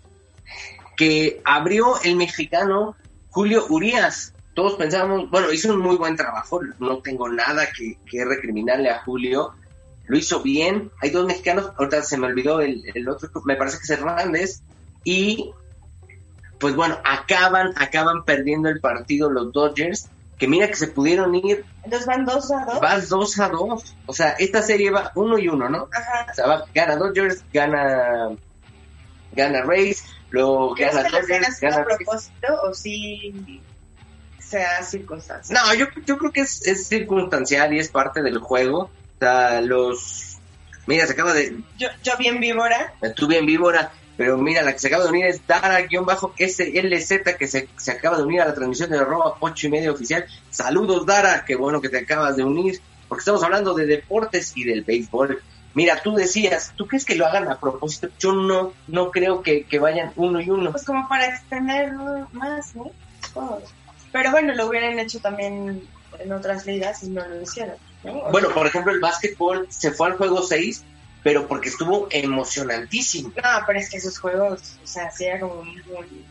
que abrió el mexicano Julio Urias. Todos pensábamos, bueno, hizo un muy buen trabajo, no tengo nada que, que recriminarle a Julio, lo hizo bien. Hay dos mexicanos, ahorita se me olvidó el, el otro, me parece que es Hernández. Y pues bueno, acaban, acaban perdiendo el partido los Dodgers, que mira que se pudieron ir, Entonces van dos a dos. vas 2 a 2. O sea, esta serie va 1 y 1, ¿no? Ajá. O sea, va, gana Dodgers, gana gana Rays, luego ¿Crees gana Dodgers, gana a propósito o si sea circunstancia? No, yo, yo creo que es, es circunstancial y es parte del juego. O sea, los... Mira, se acaba de... Yo, yo bien víbora. Estuve en víbora, pero mira, la que se acaba de unir es Dara-SLZ, que se, se acaba de unir a la transmisión de arroba ocho y media oficial. Saludos, Dara, qué bueno que te acabas de unir, porque estamos hablando de deportes y del béisbol. Mira, tú decías, ¿tú crees que lo hagan a propósito? Yo no, no creo que, que vayan uno y uno. Pues como para extender más, ¿no? Todo. Pero bueno, lo hubieran hecho también en otras ligas y no lo hicieron. ¿no? Bueno, por ejemplo, el básquetbol se fue al juego 6, pero porque estuvo emocionantísimo. No, pero es que esos juegos, o sea, sí eran como muy,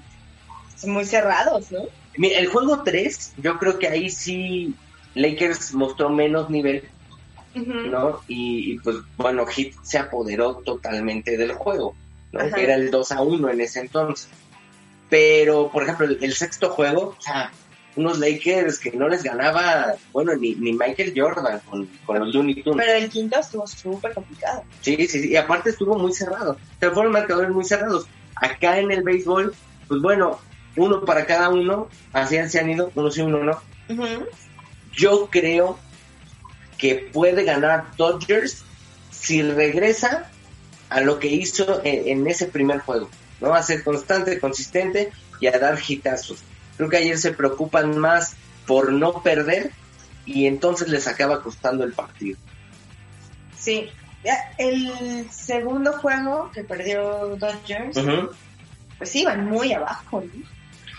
muy cerrados, ¿no? Mira, el juego 3, yo creo que ahí sí Lakers mostró menos nivel, ¿no? Y, y, pues bueno, Heat se apoderó totalmente del juego, ¿no? Ajá. Era el 2 a 1 en ese entonces. Pero, por ejemplo, el, el sexto juego, o sea, unos Lakers que no les ganaba, bueno, ni, ni Michael Jordan con, con los Looney Tunes. Pero el quinto estuvo súper complicado. Sí, sí, sí, y aparte estuvo muy cerrado. O sea, fueron marcadores muy cerrados. Acá en el béisbol, pues bueno, uno para cada uno, así se han ido, uno sí, uno no. Yo creo que puede ganar Dodgers si regresa a lo que hizo en, en ese primer juego, ¿no? A ser constante, consistente y a dar hitazos. Creo que ayer se preocupan más por no perder y entonces les acaba costando el partido. Sí. El segundo juego que perdió Dodgers, Ujú. pues iban muy abajo, ¿no?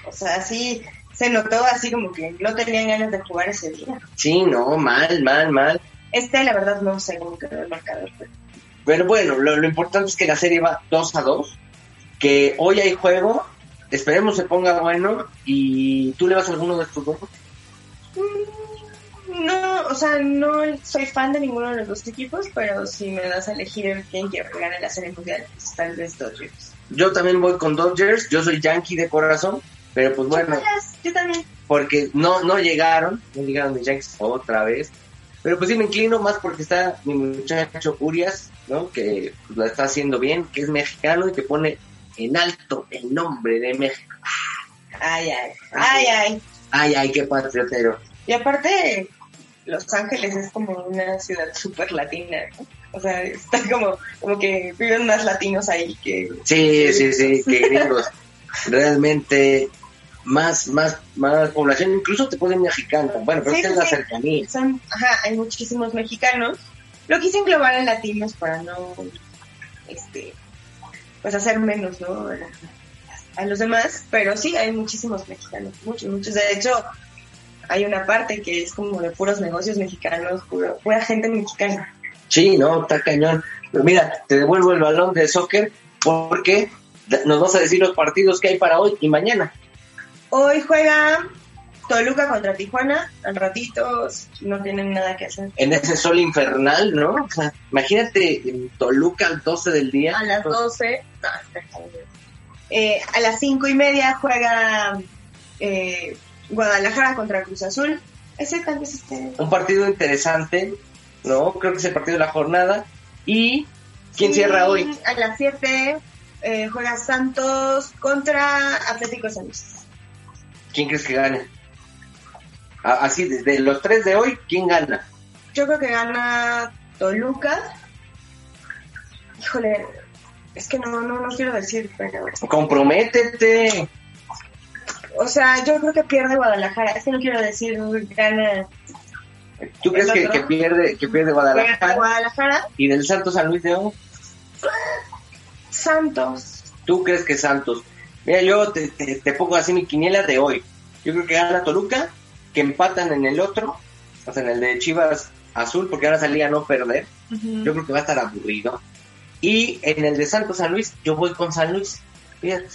O sea, sí se notó así como que no tenían ganas de jugar ese día. Sí, no, mal, mal, mal. Este, la verdad, no sé cómo quedó el marcador. pero- Pero bueno, lo, lo importante es que la serie va 2 a 2, que hoy hay juego, esperemos se ponga bueno y tú le vas a alguno de estos dos. No, o sea, no soy fan de ninguno de los dos equipos, pero si me das a elegir quién quiero que gane la serie mundial, pues tal vez Dodgers. Yo también voy con Dodgers, yo soy Yankee de corazón, pero pues bueno, Yo también. porque no, no llegaron, no llegaron mis Yankees otra vez. Pero pues sí me inclino más porque está mi muchacho Urias, ¿no? Que pues, la está haciendo bien, que es mexicano y que pone en alto el nombre de México. Ay, ay, ay, ay. Ay, ay, qué patriotero. Y aparte, Los Ángeles es como una ciudad súper latina, ¿no? O sea, está como, como que viven más latinos ahí que... Sí, sí, sí, que gringos. Realmente más, más, más población, incluso te ponen mexicana. Bueno, pero Sí, es sí, la cercanía. Son, ajá, hay muchísimos mexicanos. Lo quise englobar en latinos para no, este, pues hacer menos, ¿no? A, a los demás, pero sí, hay muchísimos mexicanos, muchos, muchos. De hecho, hay una parte que es como de puros negocios mexicanos, puro, pura gente mexicana. Sí, no, está cañón. Pero mira, te devuelvo el balón de soccer porque nos vas a decir los partidos que hay para hoy y mañana. Hoy juega Toluca contra Tijuana, al ratito no tienen nada que hacer. En ese sol infernal, ¿no? O sea, imagínate en Toluca al 12 del día. A las 12, no, está cañón. Eh, a las cinco y media juega eh, Guadalajara contra Cruz Azul. Ese tal vez esté... Un partido interesante, ¿no? Creo que es el partido de la jornada. ¿Y quién cierra hoy? A las 7 eh, juega Santos contra Atlético San Luis. ¿Quién crees que gane? Así, desde los tres de hoy, ¿quién gana? Yo creo que gana Toluca. Híjole, es que no, no, no quiero decir, pero... Comprométete. O sea, yo creo que pierde Guadalajara. Es que no quiero decir gana ¿Tú crees ¿El que, pierde, que pierde Guadalajara. Guadalajara? ¿Y del Santos San Luis de hoy? Santos. ¿Tú crees que Santos? Mira, yo te, te- te pongo así mi quiniela de hoy. Yo creo que gana Toluca, que empatan en el otro, o sea, en el de Chivas Azul, porque ahora salía a no perder. Yo creo que va a estar aburrido. Y en el de Santos San Luis, yo voy con San Luis. Fíjate.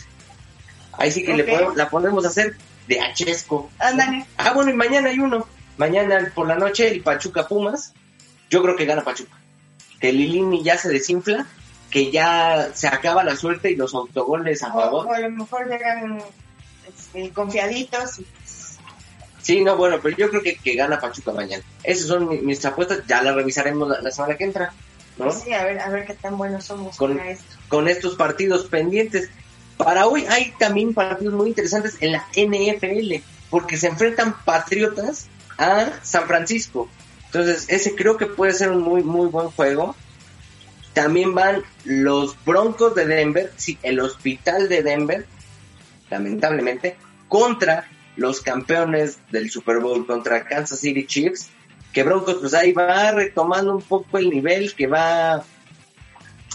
Ahí sí que le podemos- la podemos hacer de Achesco. Ándale. Ah, bueno, y mañana hay uno. Mañana por la noche el Pachuca Pumas. Yo creo que gana Pachuca. Que Lilini ya se desinfla, que ya se acaba la suerte y los autogoles a O, favor. o a lo mejor llegan este, confiaditos y Sí, no, bueno, pero yo creo que, que gana Pachuca mañana. Esas son mi- mis apuestas, ya las revisaremos la, la semana que entra, ¿no? Sí, a ver, a ver qué tan buenos somos Con- para esto. Con estos partidos pendientes. Para hoy hay también partidos muy interesantes en la NFL, porque se enfrentan Patriotas a San Francisco. Entonces, ese creo que puede ser un muy, muy buen juego. También van los Broncos de Denver, sí, el Hospital de Denver, lamentablemente, contra los campeones del Super Bowl, contra Kansas City Chiefs, que Broncos pues ahí va retomando un poco el nivel, que va,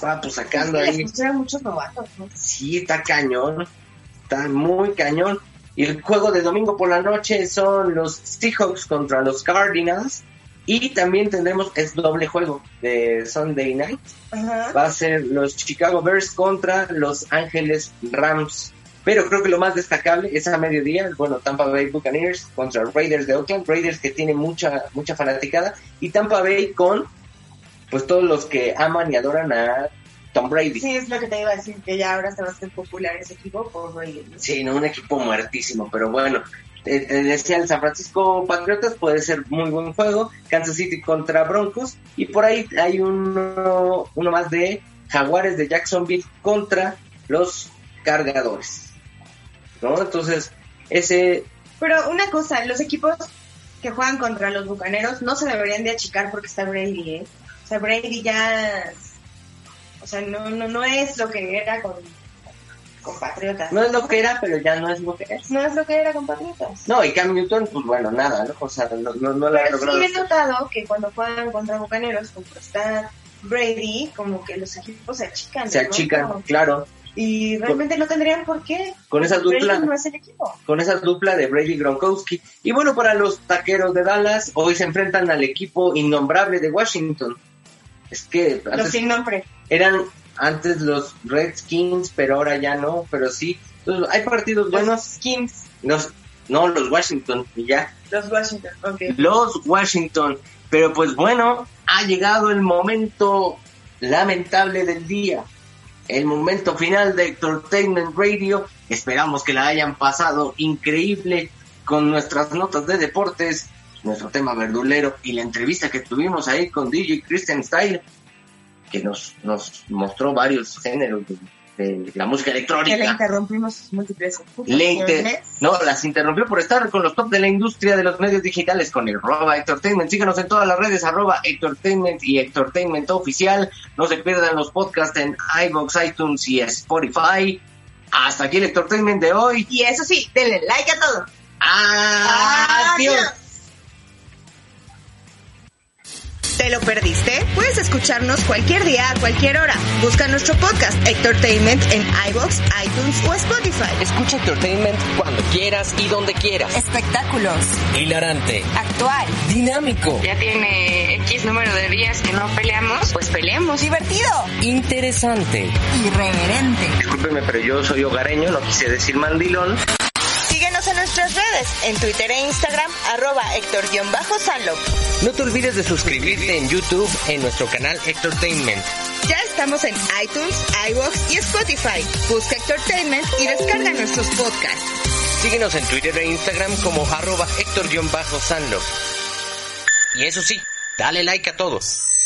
va pues sacando Es que ahí. les pusieron muchos novatos, ¿no? Sí, está cañón. Está muy cañón. Y el juego de domingo por la noche son los Seahawks contra los Cardinals. Y también tendremos, es doble juego de Sunday Night. Ajá. Va a ser los Chicago Bears contra los Ángeles Rams. Pero creo que lo más destacable es a mediodía, bueno, Tampa Bay Buccaneers contra Raiders de Oakland. Raiders que tiene mucha, mucha fanaticada. Y Tampa Bay con, pues todos los que aman y adoran a Tom Brady. Sí, es lo que te iba a decir, que ya ahora se va a hacer popular ese equipo por Brady. ¿no? Sí, no, un equipo muertísimo, pero bueno. eh, eh, decía el San Francisco Patriotas puede ser muy buen juego. Kansas City contra Broncos. Y por ahí hay uno, uno más de Jaguares de Jacksonville contra los Cargadores. ¿No? Entonces, ese. Pero una cosa, los equipos que juegan contra los bucaneros no se deberían de achicar porque está Brady, ¿eh? O sea, Brady ya. O sea, no, no, no es lo que era con, con Patriotas. No es lo que era, pero ya no es lo que es. No es lo que era con Patriotas. No, y Cam Newton, pues bueno, nada, ¿no? O sea, no, no, no lo ha Pero logrado. sí he notado que cuando juegan contra bucaneros, como está Brady, como que los equipos se achican. Se ¿no? achican, Como- claro. Y realmente no tendrían por qué. Con esa dupla. no es el equipo. con esa dupla de Brady Gronkowski. Y bueno, para los taqueros de Dallas, hoy se enfrentan al equipo innombrable de Washington. Es que Los sin nombre. eran antes los Redskins, pero ahora ya no, pero sí. Entonces, hay partidos buenos. Skins. Los, no, los Washington, y ya. Los Washington. Ok. Los Washington. Pero pues bueno, ha llegado el momento lamentable del día. El momento final de Entertainment Radio. Esperamos que la hayan pasado increíble con nuestras notas de deportes, nuestro tema verdulero y la entrevista que tuvimos ahí con DJ Christian Style, que nos, nos mostró varios géneros de, de la música Que le electrónica. interrumpimos múltiples Le inter- ocasiones. No, las interrumpió por estar con los top de la industria de los medios digitales con el arroba Entertainment. Síganos en todas las redes, arroba Entertainment y Entertainment Oficial. No se pierdan los podcasts en iVoox, iTunes y Spotify. Hasta aquí el Entertainment de hoy. Y eso sí, denle like a todo. Adiós. ¿Te lo perdiste? Puedes escucharnos cualquier día, a cualquier hora. Busca nuestro podcast Entertainment en iBox, iTunes o Spotify. Escucha Entertainment cuando quieras y donde quieras. Espectáculos. Hilarante. Actual. Dinámico. Ya tiene X número de días que no peleamos, pues peleemos. Divertido. Interesante. Irreverente. Discúlpeme, pero yo soy hogareño, no quise decir mandilón. En nuestras redes, en Twitter e Instagram, arroba Héctor-Sanlo. No te olvides de suscribirte en YouTube en nuestro canal Entertainment. Ya estamos en iTunes, iBox y Spotify. Busca Entertainment y descarga nuestros podcasts. Síguenos en Twitter e Instagram como arroba Héctor-Sanlo. Y eso sí, dale like a todos.